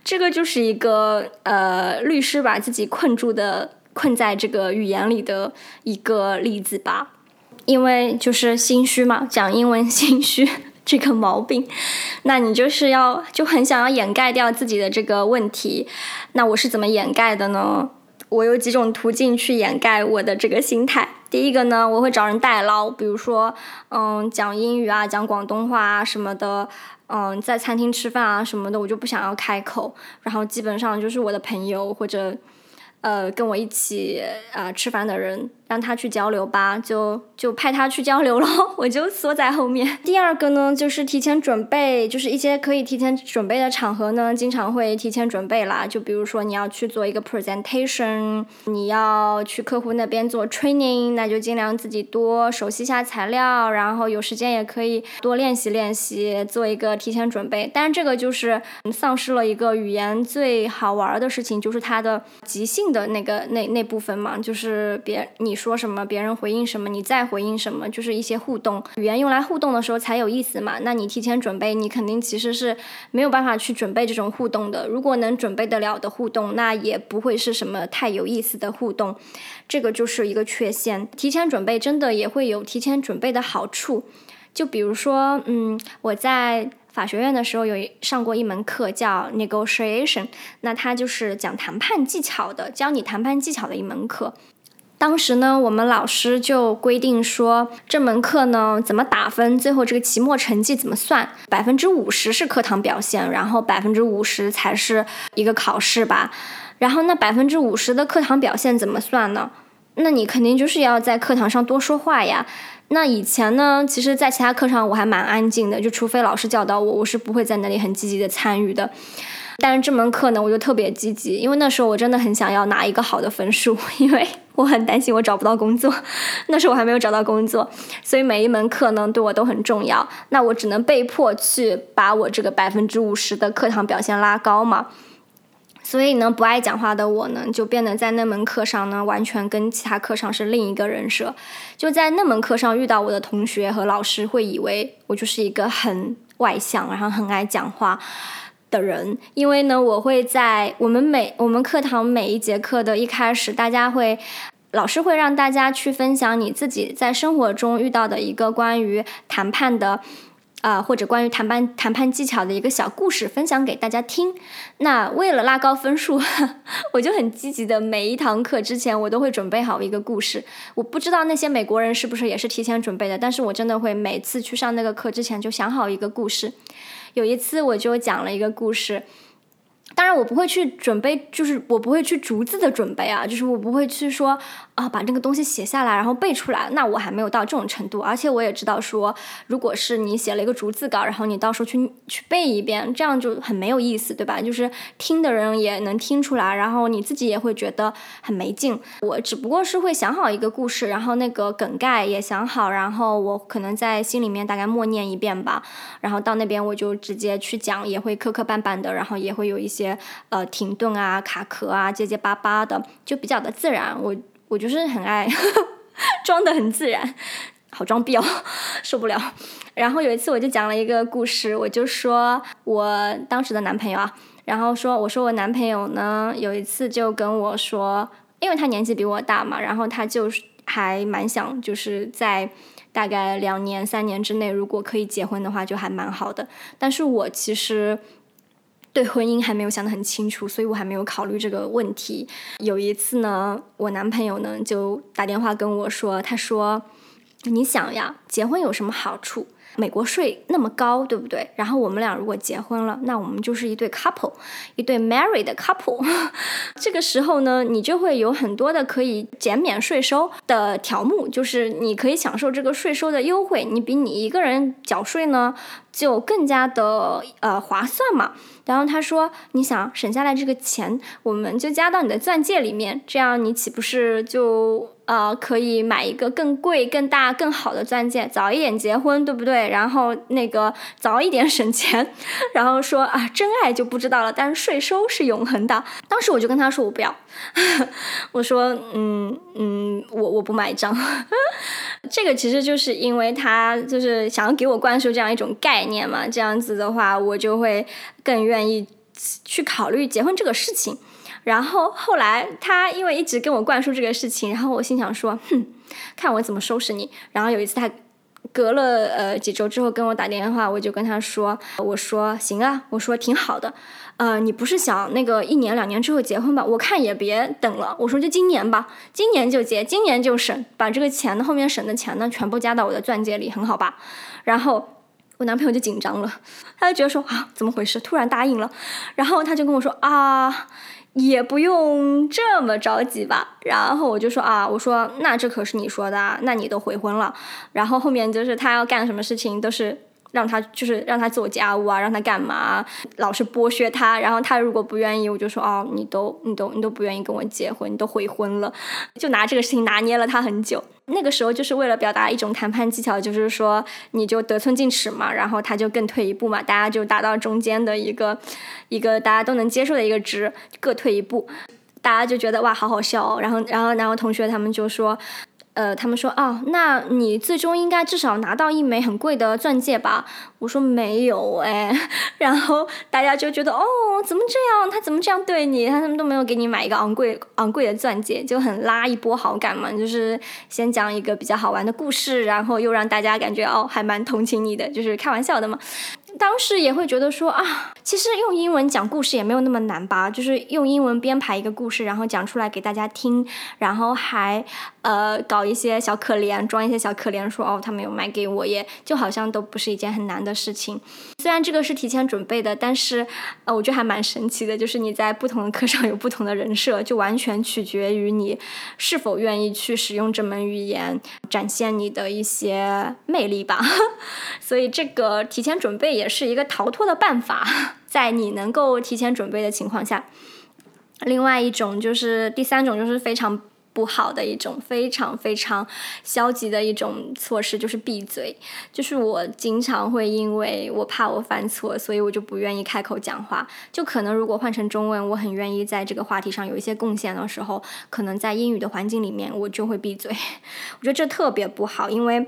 这个就是一个呃律师把自己困住的困在这个语言里的一个例子吧，因为就是心虚嘛，讲英文心虚 这个毛病，那你就是要就很想要掩盖掉自己的这个问题，那我是怎么掩盖的呢？我有几种途径去掩盖我的这个心态。第一个呢，我会找人代劳，比如说，嗯，讲英语啊，讲广东话啊什么的，嗯，在餐厅吃饭啊什么的，我就不想要开口，然后基本上就是我的朋友或者。呃，跟我一起啊吃饭的人，让他去交流吧，就就派他去交流了，我就缩在后面。第二个呢，就是提前准备，就是一些可以提前准备的场合呢，经常会提前准备啦。就比如说你要去做一个 presentation，你要去客户那边做 training，那就尽量自己多熟悉一下材料，然后有时间也可以多练习练习，做一个提前准备。但是这个就是丧失了一个语言最好玩的事情，就是它的即兴。的那个那那部分嘛，就是别你说什么，别人回应什么，你再回应什么，就是一些互动。语言用来互动的时候才有意思嘛。那你提前准备，你肯定其实是没有办法去准备这种互动的。如果能准备得了的互动，那也不会是什么太有意思的互动。这个就是一个缺陷。提前准备真的也会有提前准备的好处。就比如说，嗯，我在。法学院的时候有上过一门课叫 negotiation，那它就是讲谈判技巧的，教你谈判技巧的一门课。当时呢，我们老师就规定说，这门课呢怎么打分，最后这个期末成绩怎么算，百分之五十是课堂表现，然后百分之五十才是一个考试吧。然后那百分之五十的课堂表现怎么算呢？那你肯定就是要在课堂上多说话呀。那以前呢，其实，在其他课上我还蛮安静的，就除非老师教导我，我是不会在那里很积极的参与的。但是这门课呢，我就特别积极，因为那时候我真的很想要拿一个好的分数，因为我很担心我找不到工作。那时候我还没有找到工作，所以每一门课呢对我都很重要。那我只能被迫去把我这个百分之五十的课堂表现拉高嘛。所以呢，不爱讲话的我呢，就变得在那门课上呢，完全跟其他课上是另一个人设。就在那门课上遇到我的同学和老师，会以为我就是一个很外向，然后很爱讲话的人。因为呢，我会在我们每我们课堂每一节课的一开始，大家会老师会让大家去分享你自己在生活中遇到的一个关于谈判的。啊，或者关于谈判谈判技巧的一个小故事分享给大家听。那为了拉高分数，我就很积极的，每一堂课之前我都会准备好一个故事。我不知道那些美国人是不是也是提前准备的，但是我真的会每次去上那个课之前就想好一个故事。有一次我就讲了一个故事。当然，我不会去准备，就是我不会去逐字的准备啊，就是我不会去说啊，把这个东西写下来，然后背出来。那我还没有到这种程度，而且我也知道说，如果是你写了一个逐字稿，然后你到时候去去背一遍，这样就很没有意思，对吧？就是听的人也能听出来，然后你自己也会觉得很没劲。我只不过是会想好一个故事，然后那个梗概也想好，然后我可能在心里面大概默念一遍吧，然后到那边我就直接去讲，也会磕磕绊绊的，然后也会有一些。些呃停顿啊卡壳啊结结巴巴的就比较的自然，我我就是很爱 装的很自然，好装逼哦，受不了。然后有一次我就讲了一个故事，我就说我当时的男朋友啊，然后说我说我男朋友呢有一次就跟我说，因为他年纪比我大嘛，然后他就还蛮想就是在大概两年三年之内，如果可以结婚的话就还蛮好的。但是我其实。对婚姻还没有想得很清楚，所以我还没有考虑这个问题。有一次呢，我男朋友呢就打电话跟我说，他说：“你想呀，结婚有什么好处？”美国税那么高，对不对？然后我们俩如果结婚了，那我们就是一对 couple，一对 married couple。这个时候呢，你就会有很多的可以减免税收的条目，就是你可以享受这个税收的优惠。你比你一个人缴税呢，就更加的呃划算嘛。然后他说，你想省下来这个钱，我们就加到你的钻戒里面，这样你岂不是就？呃，可以买一个更贵、更大、更好的钻戒，早一点结婚，对不对？然后那个早一点省钱，然后说啊，真爱就不知道了，但是税收是永恒的。当时我就跟他说，我不要，我说，嗯嗯，我我不买账。这个其实就是因为他就是想要给我灌输这样一种概念嘛，这样子的话，我就会更愿意去考虑结婚这个事情。然后后来他因为一直跟我灌输这个事情，然后我心想说，哼，看我怎么收拾你。然后有一次他隔了呃几周之后跟我打电话，我就跟他说，我说行啊，我说挺好的，呃，你不是想那个一年两年之后结婚吧？我看也别等了，我说就今年吧，今年就结，今年就省，把这个钱呢后面省的钱呢全部加到我的钻戒里，很好吧？然后我男朋友就紧张了，他就觉得说啊怎么回事？突然答应了，然后他就跟我说啊。也不用这么着急吧，然后我就说啊，我说那这可是你说的啊，那你都悔婚了，然后后面就是他要干什么事情都是。让他就是让他做家务啊，让他干嘛，老是剥削他。然后他如果不愿意，我就说哦，你都你都你都不愿意跟我结婚，你都悔婚了，就拿这个事情拿捏了他很久。那个时候就是为了表达一种谈判技巧，就是说你就得寸进尺嘛，然后他就更退一步嘛，大家就达到中间的一个一个大家都能接受的一个值，各退一步，大家就觉得哇好好笑哦。然后然后然后同学他们就说。呃，他们说哦，那你最终应该至少拿到一枚很贵的钻戒吧？我说没有哎，然后大家就觉得哦，怎么这样？他怎么这样对你？他他们都没有给你买一个昂贵昂贵的钻戒，就很拉一波好感嘛。就是先讲一个比较好玩的故事，然后又让大家感觉哦，还蛮同情你的，就是开玩笑的嘛。当时也会觉得说啊，其实用英文讲故事也没有那么难吧？就是用英文编排一个故事，然后讲出来给大家听，然后还呃搞一些小可怜，装一些小可怜，说哦他没有买给我，也就好像都不是一件很难的事情。虽然这个是提前准备的，但是呃我觉得还蛮神奇的，就是你在不同的课上有不同的人设，就完全取决于你是否愿意去使用这门语言，展现你的一些魅力吧。所以这个提前准备也。也是一个逃脱的办法，在你能够提前准备的情况下。另外一种就是第三种，就是非常不好的一种，非常非常消极的一种措施，就是闭嘴。就是我经常会因为我怕我犯错，所以我就不愿意开口讲话。就可能如果换成中文，我很愿意在这个话题上有一些贡献的时候，可能在英语的环境里面，我就会闭嘴。我觉得这特别不好，因为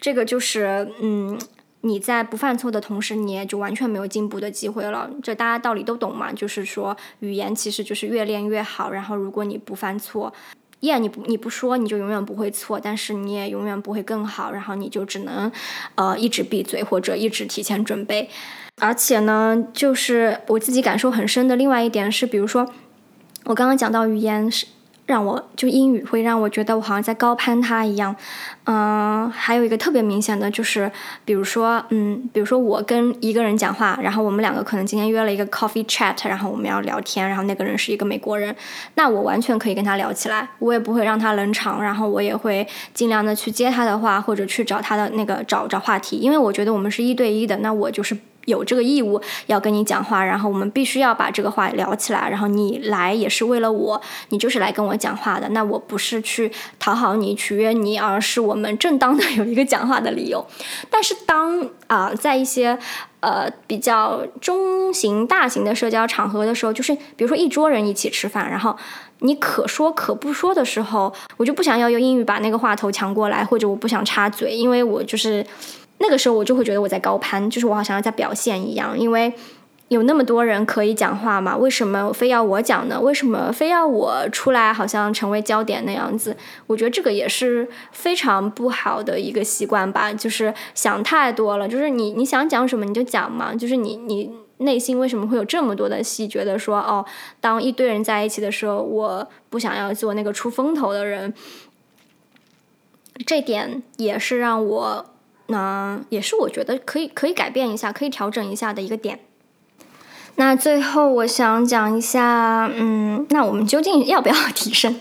这个就是嗯。你在不犯错的同时，你也就完全没有进步的机会了。这大家道理都懂嘛，就是说语言其实就是越练越好。然后如果你不犯错，耶，你不你不说，你就永远不会错，但是你也永远不会更好。然后你就只能呃一直闭嘴或者一直提前准备。而且呢，就是我自己感受很深的另外一点是，比如说我刚刚讲到语言是。让我就英语会让我觉得我好像在高攀他一样，嗯，还有一个特别明显的就是，比如说，嗯，比如说我跟一个人讲话，然后我们两个可能今天约了一个 coffee chat，然后我们要聊天，然后那个人是一个美国人，那我完全可以跟他聊起来，我也不会让他冷场，然后我也会尽量的去接他的话，或者去找他的那个找找话题，因为我觉得我们是一对一的，那我就是。有这个义务要跟你讲话，然后我们必须要把这个话聊起来，然后你来也是为了我，你就是来跟我讲话的，那我不是去讨好你、取悦你，而是我们正当的有一个讲话的理由。但是当啊，在一些呃比较中型、大型的社交场合的时候，就是比如说一桌人一起吃饭，然后你可说可不说的时候，我就不想要用英语把那个话头抢过来，或者我不想插嘴，因为我就是。那个时候我就会觉得我在高攀，就是我好像要在表现一样，因为有那么多人可以讲话嘛？为什么非要我讲呢？为什么非要我出来，好像成为焦点那样子？我觉得这个也是非常不好的一个习惯吧，就是想太多了。就是你你想讲什么你就讲嘛，就是你你内心为什么会有这么多的戏？觉得说哦，当一堆人在一起的时候，我不想要做那个出风头的人。这点也是让我，那也是我觉得可以可以改变一下，可以调整一下的一个点。那最后我想讲一下，嗯，那我们究竟要不要 提升？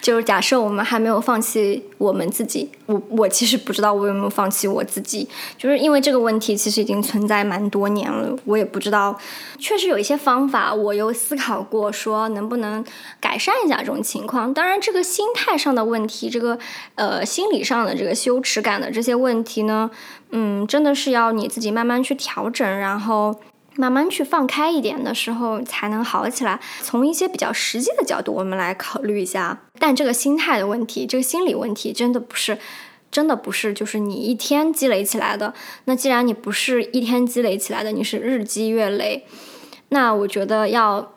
就是假设我们还没有放弃我们自己，我我其实不知道我有没有放弃我自己，就是因为这个问题其实已经存在蛮多年了，我也不知道。确实有一些方法，我有思考过，说能不能改善一下这种情况。当然，这个心态上的问题，这个呃心理上的这个羞耻感的这些问题呢，嗯，真的是要你自己慢慢去调整，然后。慢慢去放开一点的时候，才能好起来。从一些比较实际的角度，我们来考虑一下。但这个心态的问题，这个心理问题，真的不是，真的不是，就是你一天积累起来的。那既然你不是一天积累起来的，你是日积月累，那我觉得要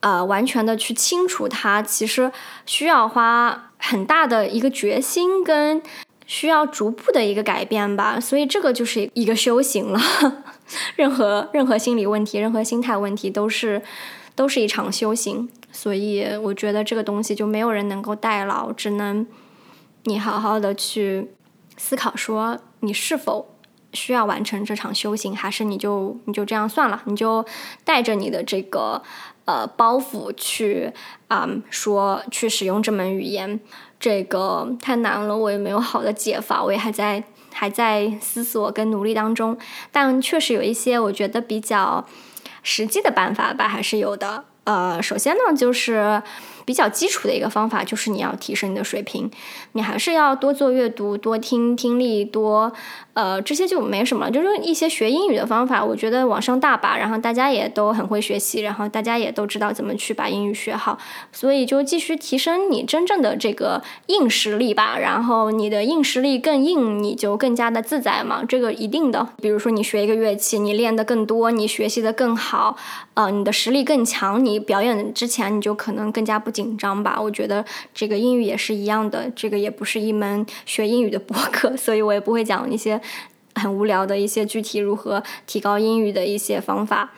呃完全的去清除它，其实需要花很大的一个决心跟。需要逐步的一个改变吧，所以这个就是一个修行了。任何任何心理问题，任何心态问题，都是都是一场修行。所以我觉得这个东西就没有人能够代劳，只能你好好的去思考，说你是否需要完成这场修行，还是你就你就这样算了，你就带着你的这个呃包袱去啊说去使用这门语言。这个太难了，我也没有好的解法，我也还在还在思索跟努力当中。但确实有一些我觉得比较实际的办法吧，还是有的。呃，首先呢，就是比较基础的一个方法，就是你要提升你的水平，你还是要多做阅读，多听听力，多呃这些就没什么了，就是一些学英语的方法，我觉得网上大把，然后大家也都很会学习，然后大家也都知道怎么去把英语学好，所以就继续提升你真正的这个硬实力吧，然后你的硬实力更硬，你就更加的自在嘛，这个一定的。比如说你学一个乐器，你练的更多，你学习的更好，呃，你的实力更强，你。表演之前你就可能更加不紧张吧？我觉得这个英语也是一样的，这个也不是一门学英语的博客，所以我也不会讲一些很无聊的一些具体如何提高英语的一些方法。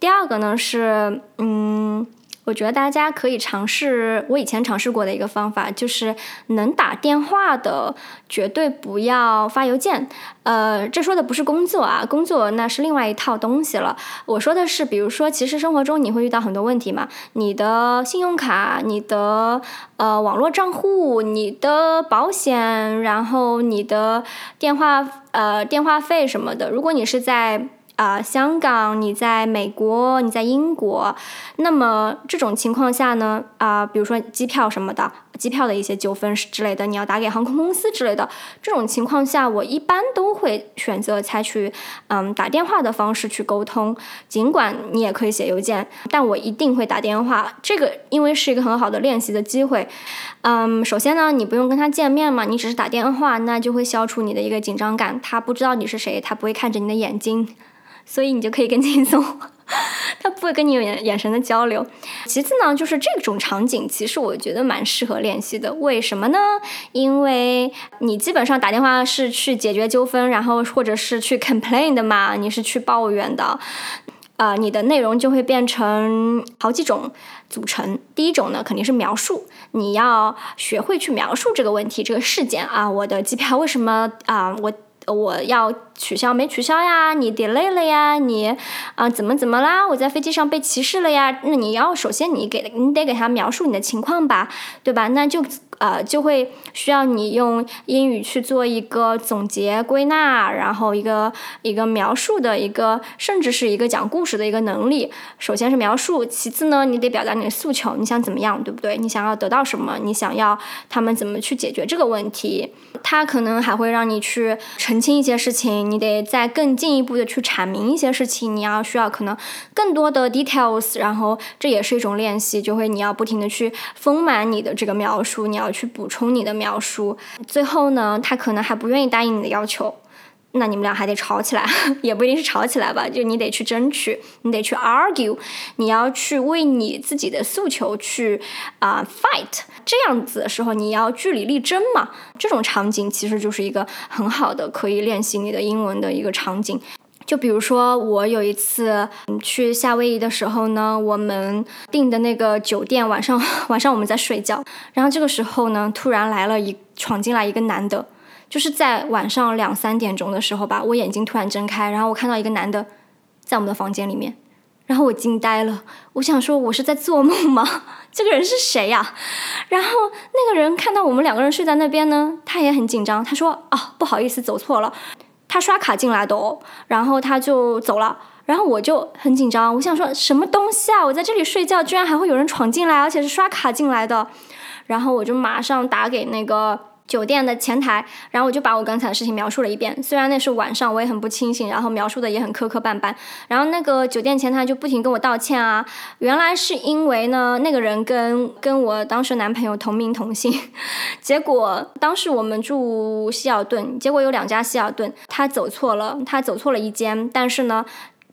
第二个呢是，嗯。我觉得大家可以尝试我以前尝试过的一个方法，就是能打电话的绝对不要发邮件。呃，这说的不是工作啊，工作那是另外一套东西了。我说的是，比如说，其实生活中你会遇到很多问题嘛，你的信用卡、你的呃网络账户、你的保险，然后你的电话呃电话费什么的，如果你是在。啊，香港，你在美国，你在英国，那么这种情况下呢，啊，比如说机票什么的，机票的一些纠纷之类的，你要打给航空公司之类的，这种情况下，我一般都会选择采取嗯打电话的方式去沟通。尽管你也可以写邮件，但我一定会打电话。这个因为是一个很好的练习的机会。嗯，首先呢，你不用跟他见面嘛，你只是打电话，那就会消除你的一个紧张感。他不知道你是谁，他不会看着你的眼睛。所以你就可以更轻松，他不会跟你有眼眼神的交流。其次呢，就是这种场景，其实我觉得蛮适合练习的。为什么呢？因为你基本上打电话是去解决纠纷，然后或者是去 complain 的嘛，你是去抱怨的。啊，你的内容就会变成好几种组成。第一种呢，肯定是描述，你要学会去描述这个问题、这个事件啊，我的机票为什么啊，我。我要取消没取消呀？你 delay 了呀？你啊怎么怎么啦？我在飞机上被歧视了呀？那你要首先你给你得给他描述你的情况吧，对吧？那就。呃，就会需要你用英语去做一个总结归纳，然后一个一个描述的一个，甚至是一个讲故事的一个能力。首先是描述，其次呢，你得表达你的诉求，你想怎么样，对不对？你想要得到什么？你想要他们怎么去解决这个问题？他可能还会让你去澄清一些事情，你得再更进一步的去阐明一些事情。你要需要可能更多的 details，然后这也是一种练习，就会你要不停的去丰满你的这个描述，你要。去补充你的描述，最后呢，他可能还不愿意答应你的要求，那你们俩还得吵起来，也不一定是吵起来吧，就你得去争取，你得去 argue，你要去为你自己的诉求去啊 fight，这样子的时候你要据理力争嘛。这种场景其实就是一个很好的可以练习你的英文的一个场景。就比如说我有一次去夏威夷的时候呢，我们订的那个酒店晚上 晚上我们在睡觉，然后这个时候呢突然来了一闯进来一个男的。就是在晚上两三点钟的时候吧，我眼睛突然睁开，然后我看到一个男的在我们的房间里面，然后我惊呆了，我想说我是在做梦吗？这个人是谁呀？然后那个人看到我们两个人睡在那边呢，他也很紧张，他说啊不好意思走错了，他刷卡进来的哦，然后他就走了，然后我就很紧张，我想说什么东西啊？我在这里睡觉，居然还会有人闯进来，而且是刷卡进来的，然后我就马上打给那个。酒店的前台，然后我就把我刚才的事情描述了一遍。虽然那是晚上，我也很不清醒，然后描述的也很磕磕绊绊。然后那个酒店前台就不停跟我道歉啊。原来是因为呢，那个人跟跟我当时男朋友同名同姓，结果当时我们住希尔顿，结果有两家希尔顿，他走错了，他走错了一间，但是呢，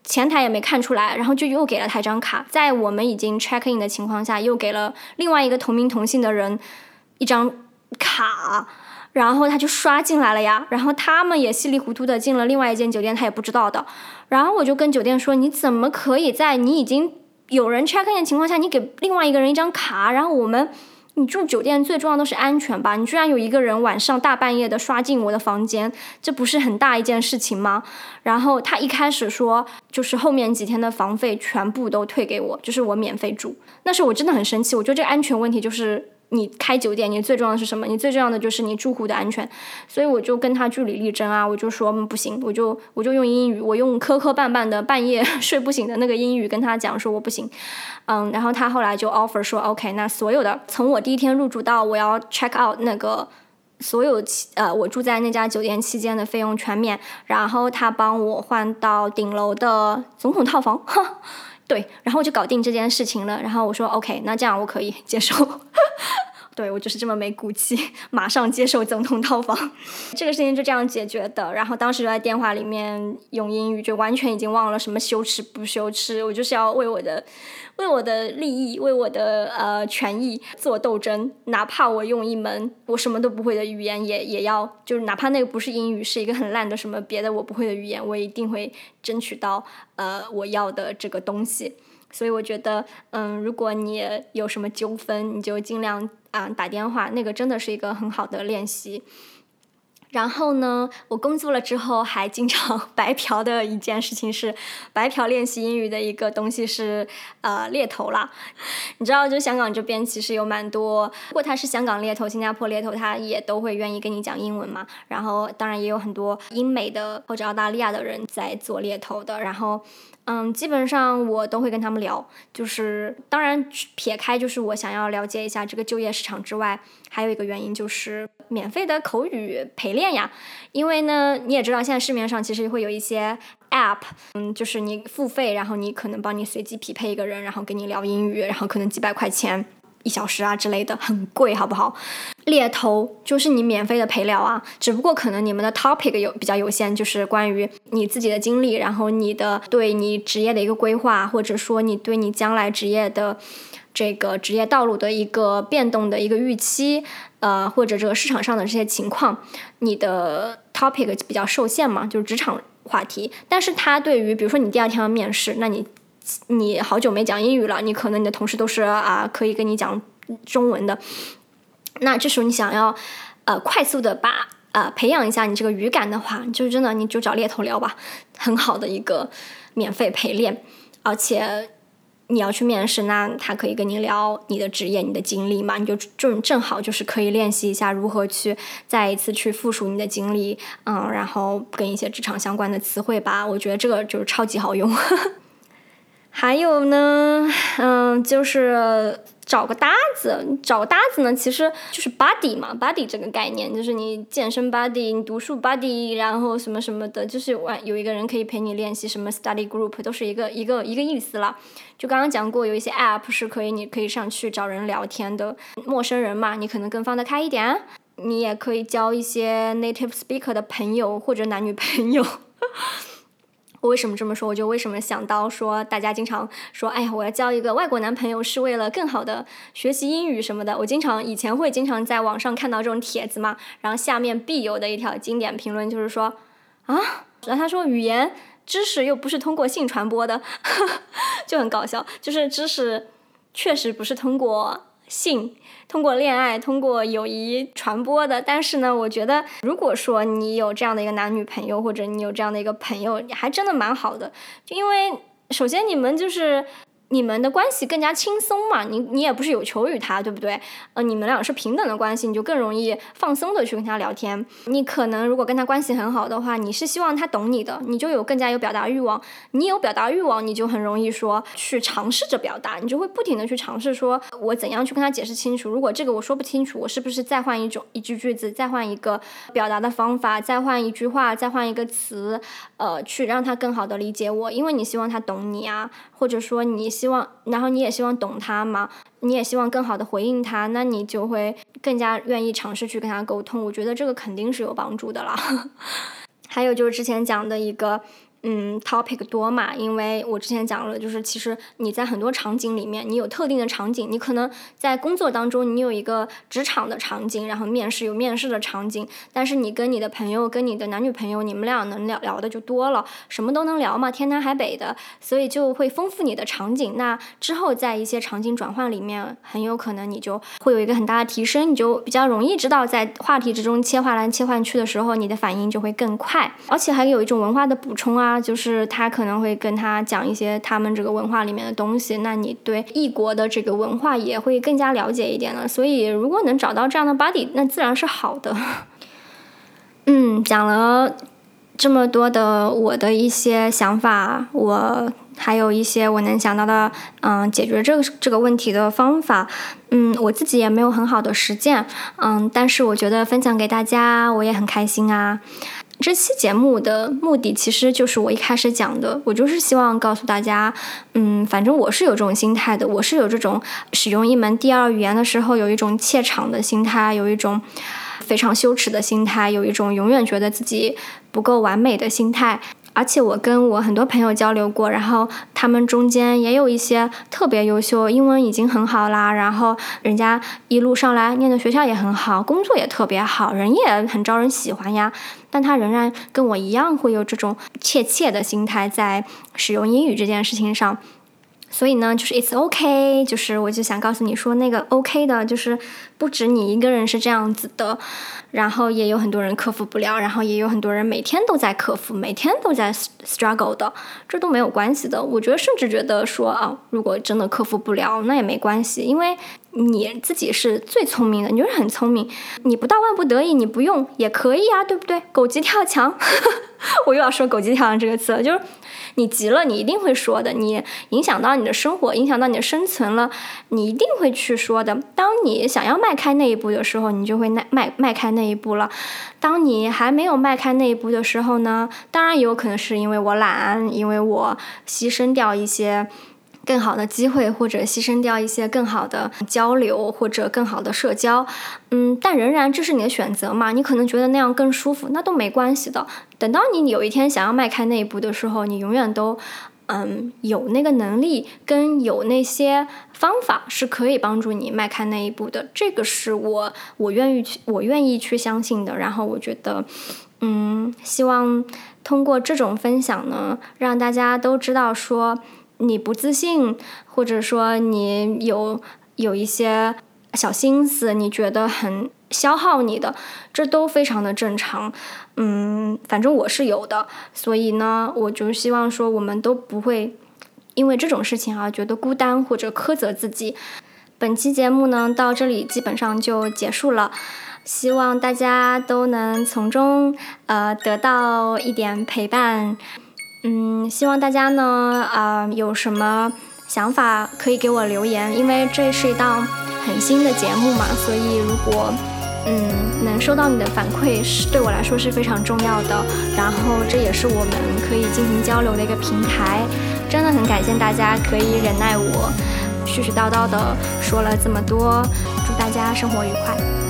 前台也没看出来，然后就又给了他一张卡，在我们已经 check in 的情况下，又给了另外一个同名同姓的人一张。卡，然后他就刷进来了呀，然后他们也稀里糊涂的进了另外一间酒店，他也不知道的。然后我就跟酒店说：“你怎么可以在你已经有人 check in 的情况下，你给另外一个人一张卡？然后我们，你住酒店最重要的是安全吧？你居然有一个人晚上大半夜的刷进我的房间，这不是很大一件事情吗？”然后他一开始说，就是后面几天的房费全部都退给我，就是我免费住。那时候我真的很生气，我觉得这个安全问题就是。你开酒店，你最重要的是什么？你最重要的就是你住户的安全。所以我就跟他据理力争啊，我就说不行，我就我就用英语，我用磕磕绊绊的半夜睡不醒的那个英语跟他讲说我不行。嗯，然后他后来就 offer 说 OK，那所有的从我第一天入住到我要 check out 那个所有期呃我住在那家酒店期间的费用全免，然后他帮我换到顶楼的总统套房。对，然后就搞定这件事情了。然后我说 OK，那这样我可以接受。对我就是这么没骨气，马上接受总统套房，这个事情就这样解决的。然后当时就在电话里面用英语，就完全已经忘了什么羞耻不羞耻，我就是要为我的为我的利益，为我的呃权益做斗争，哪怕我用一门我什么都不会的语言，也也要就是哪怕那个不是英语，是一个很烂的什么别的我不会的语言，我一定会争取到呃我要的这个东西。所以我觉得，嗯，如果你有什么纠纷，你就尽量啊打电话，那个真的是一个很好的练习。然后呢，我工作了之后还经常 白嫖的一件事情是，白嫖练习英语的一个东西是呃猎头啦。你知道，就香港这边其实有蛮多，如果他是香港猎头、新加坡猎头，他也都会愿意跟你讲英文嘛。然后当然也有很多英美的或者澳大利亚的人在做猎头的。然后。嗯，基本上我都会跟他们聊，就是当然撇开就是我想要了解一下这个就业市场之外，还有一个原因就是免费的口语陪练呀。因为呢，你也知道现在市面上其实会有一些 app，嗯，就是你付费，然后你可能帮你随机匹配一个人，然后跟你聊英语，然后可能几百块钱。一小时啊之类的很贵，好不好？猎头就是你免费的陪聊啊，只不过可能你们的 topic 有比较有限，就是关于你自己的经历，然后你的对你职业的一个规划，或者说你对你将来职业的这个职业道路的一个变动的一个预期，呃，或者这个市场上的这些情况，你的 topic 比较受限嘛，就是职场话题。但是它对于比如说你第二天要面试，那你。你好久没讲英语了，你可能你的同事都是啊，可以跟你讲中文的。那这时候你想要呃快速的把呃培养一下你这个语感的话，就真的你就找猎头聊吧，很好的一个免费陪练。而且你要去面试，那他可以跟你聊你的职业、你的经历嘛，你就正正好就是可以练习一下如何去再一次去复述你的经历，嗯，然后跟一些职场相关的词汇吧。我觉得这个就是超级好用。还有呢，嗯，就是找个搭子。找个搭子呢，其实就是 buddy 嘛，buddy 这个概念，就是你健身 buddy，你读书 buddy，然后什么什么的，就是有有一个人可以陪你练习，什么 study group 都是一个一个一个意思了。就刚刚讲过，有一些 app 是可以，你可以上去找人聊天的，陌生人嘛，你可能更放得开一点。你也可以交一些 native speaker 的朋友或者男女朋友。我为什么这么说？我就为什么想到说，大家经常说，哎呀，我要交一个外国男朋友是为了更好的学习英语什么的。我经常以前会经常在网上看到这种帖子嘛，然后下面必有的一条经典评论就是说，啊，然后他说语言知识又不是通过性传播的，就很搞笑，就是知识确实不是通过性。通过恋爱，通过友谊传播的。但是呢，我觉得，如果说你有这样的一个男女朋友，或者你有这样的一个朋友，还真的蛮好的。就因为，首先你们就是。你们的关系更加轻松嘛？你你也不是有求于他，对不对？呃，你们俩是平等的关系，你就更容易放松的去跟他聊天。你可能如果跟他关系很好的话，你是希望他懂你的，你就有更加有表达欲望。你有表达欲望，你就很容易说去尝试着表达，你就会不停的去尝试说，我怎样去跟他解释清楚。如果这个我说不清楚，我是不是再换一种一句句子，再换一个表达的方法，再换一句话，再换一个词，呃，去让他更好的理解我，因为你希望他懂你啊，或者说你。希望，然后你也希望懂他嘛？你也希望更好的回应他，那你就会更加愿意尝试去跟他沟通。我觉得这个肯定是有帮助的啦。还有就是之前讲的一个。嗯，topic 多嘛？因为我之前讲了，就是其实你在很多场景里面，你有特定的场景，你可能在工作当中，你有一个职场的场景，然后面试有面试的场景，但是你跟你的朋友，跟你的男女朋友，你们俩能聊聊的就多了，什么都能聊嘛，天南海北的，所以就会丰富你的场景。那之后在一些场景转换里面，很有可能你就会有一个很大的提升，你就比较容易知道在话题之中切换来切换去的时候，你的反应就会更快，而且还有一种文化的补充啊。就是他可能会跟他讲一些他们这个文化里面的东西，那你对异国的这个文化也会更加了解一点了。所以如果能找到这样的 buddy，那自然是好的。嗯，讲了这么多的我的一些想法，我还有一些我能想到的，嗯，解决这个这个问题的方法。嗯，我自己也没有很好的实践，嗯，但是我觉得分享给大家，我也很开心啊。这期节目的目的其实就是我一开始讲的，我就是希望告诉大家，嗯，反正我是有这种心态的，我是有这种使用一门第二语言的时候有一种怯场的心态，有一种非常羞耻的心态，有一种永远觉得自己不够完美的心态。而且我跟我很多朋友交流过，然后他们中间也有一些特别优秀，英文已经很好啦，然后人家一路上来念的学校也很好，工作也特别好，人也很招人喜欢呀。但他仍然跟我一样会有这种怯怯的心态，在使用英语这件事情上。所以呢，就是 it's OK，就是我就想告诉你说，那个 OK 的，就是不止你一个人是这样子的，然后也有很多人克服不了，然后也有很多人每天都在克服，每天都在 struggle 的，这都没有关系的。我觉得甚至觉得说啊，如果真的克服不了，那也没关系，因为你自己是最聪明的，你就是很聪明，你不到万不得已你不用也可以啊，对不对？狗急跳墙，我又要说狗急跳墙这个词了，就是。你急了，你一定会说的。你影响到你的生活，影响到你的生存了，你一定会去说的。当你想要迈开那一步的时候，你就会迈迈迈开那一步了。当你还没有迈开那一步的时候呢？当然也有可能是因为我懒，因为我牺牲掉一些。更好的机会，或者牺牲掉一些更好的交流，或者更好的社交，嗯，但仍然这是你的选择嘛？你可能觉得那样更舒服，那都没关系的。等到你有一天想要迈开那一步的时候，你永远都，嗯，有那个能力跟有那些方法是可以帮助你迈开那一步的。这个是我我愿意去我愿意去相信的。然后我觉得，嗯，希望通过这种分享呢，让大家都知道说。你不自信，或者说你有有一些小心思，你觉得很消耗你的，这都非常的正常。嗯，反正我是有的，所以呢，我就希望说，我们都不会因为这种事情啊觉得孤单或者苛责自己。本期节目呢，到这里基本上就结束了，希望大家都能从中呃得到一点陪伴。嗯，希望大家呢，啊，有什么想法可以给我留言，因为这是一档很新的节目嘛，所以如果嗯能收到你的反馈，是对我来说是非常重要的。然后这也是我们可以进行交流的一个平台，真的很感谢大家可以忍耐我絮絮叨叨的说了这么多，祝大家生活愉快。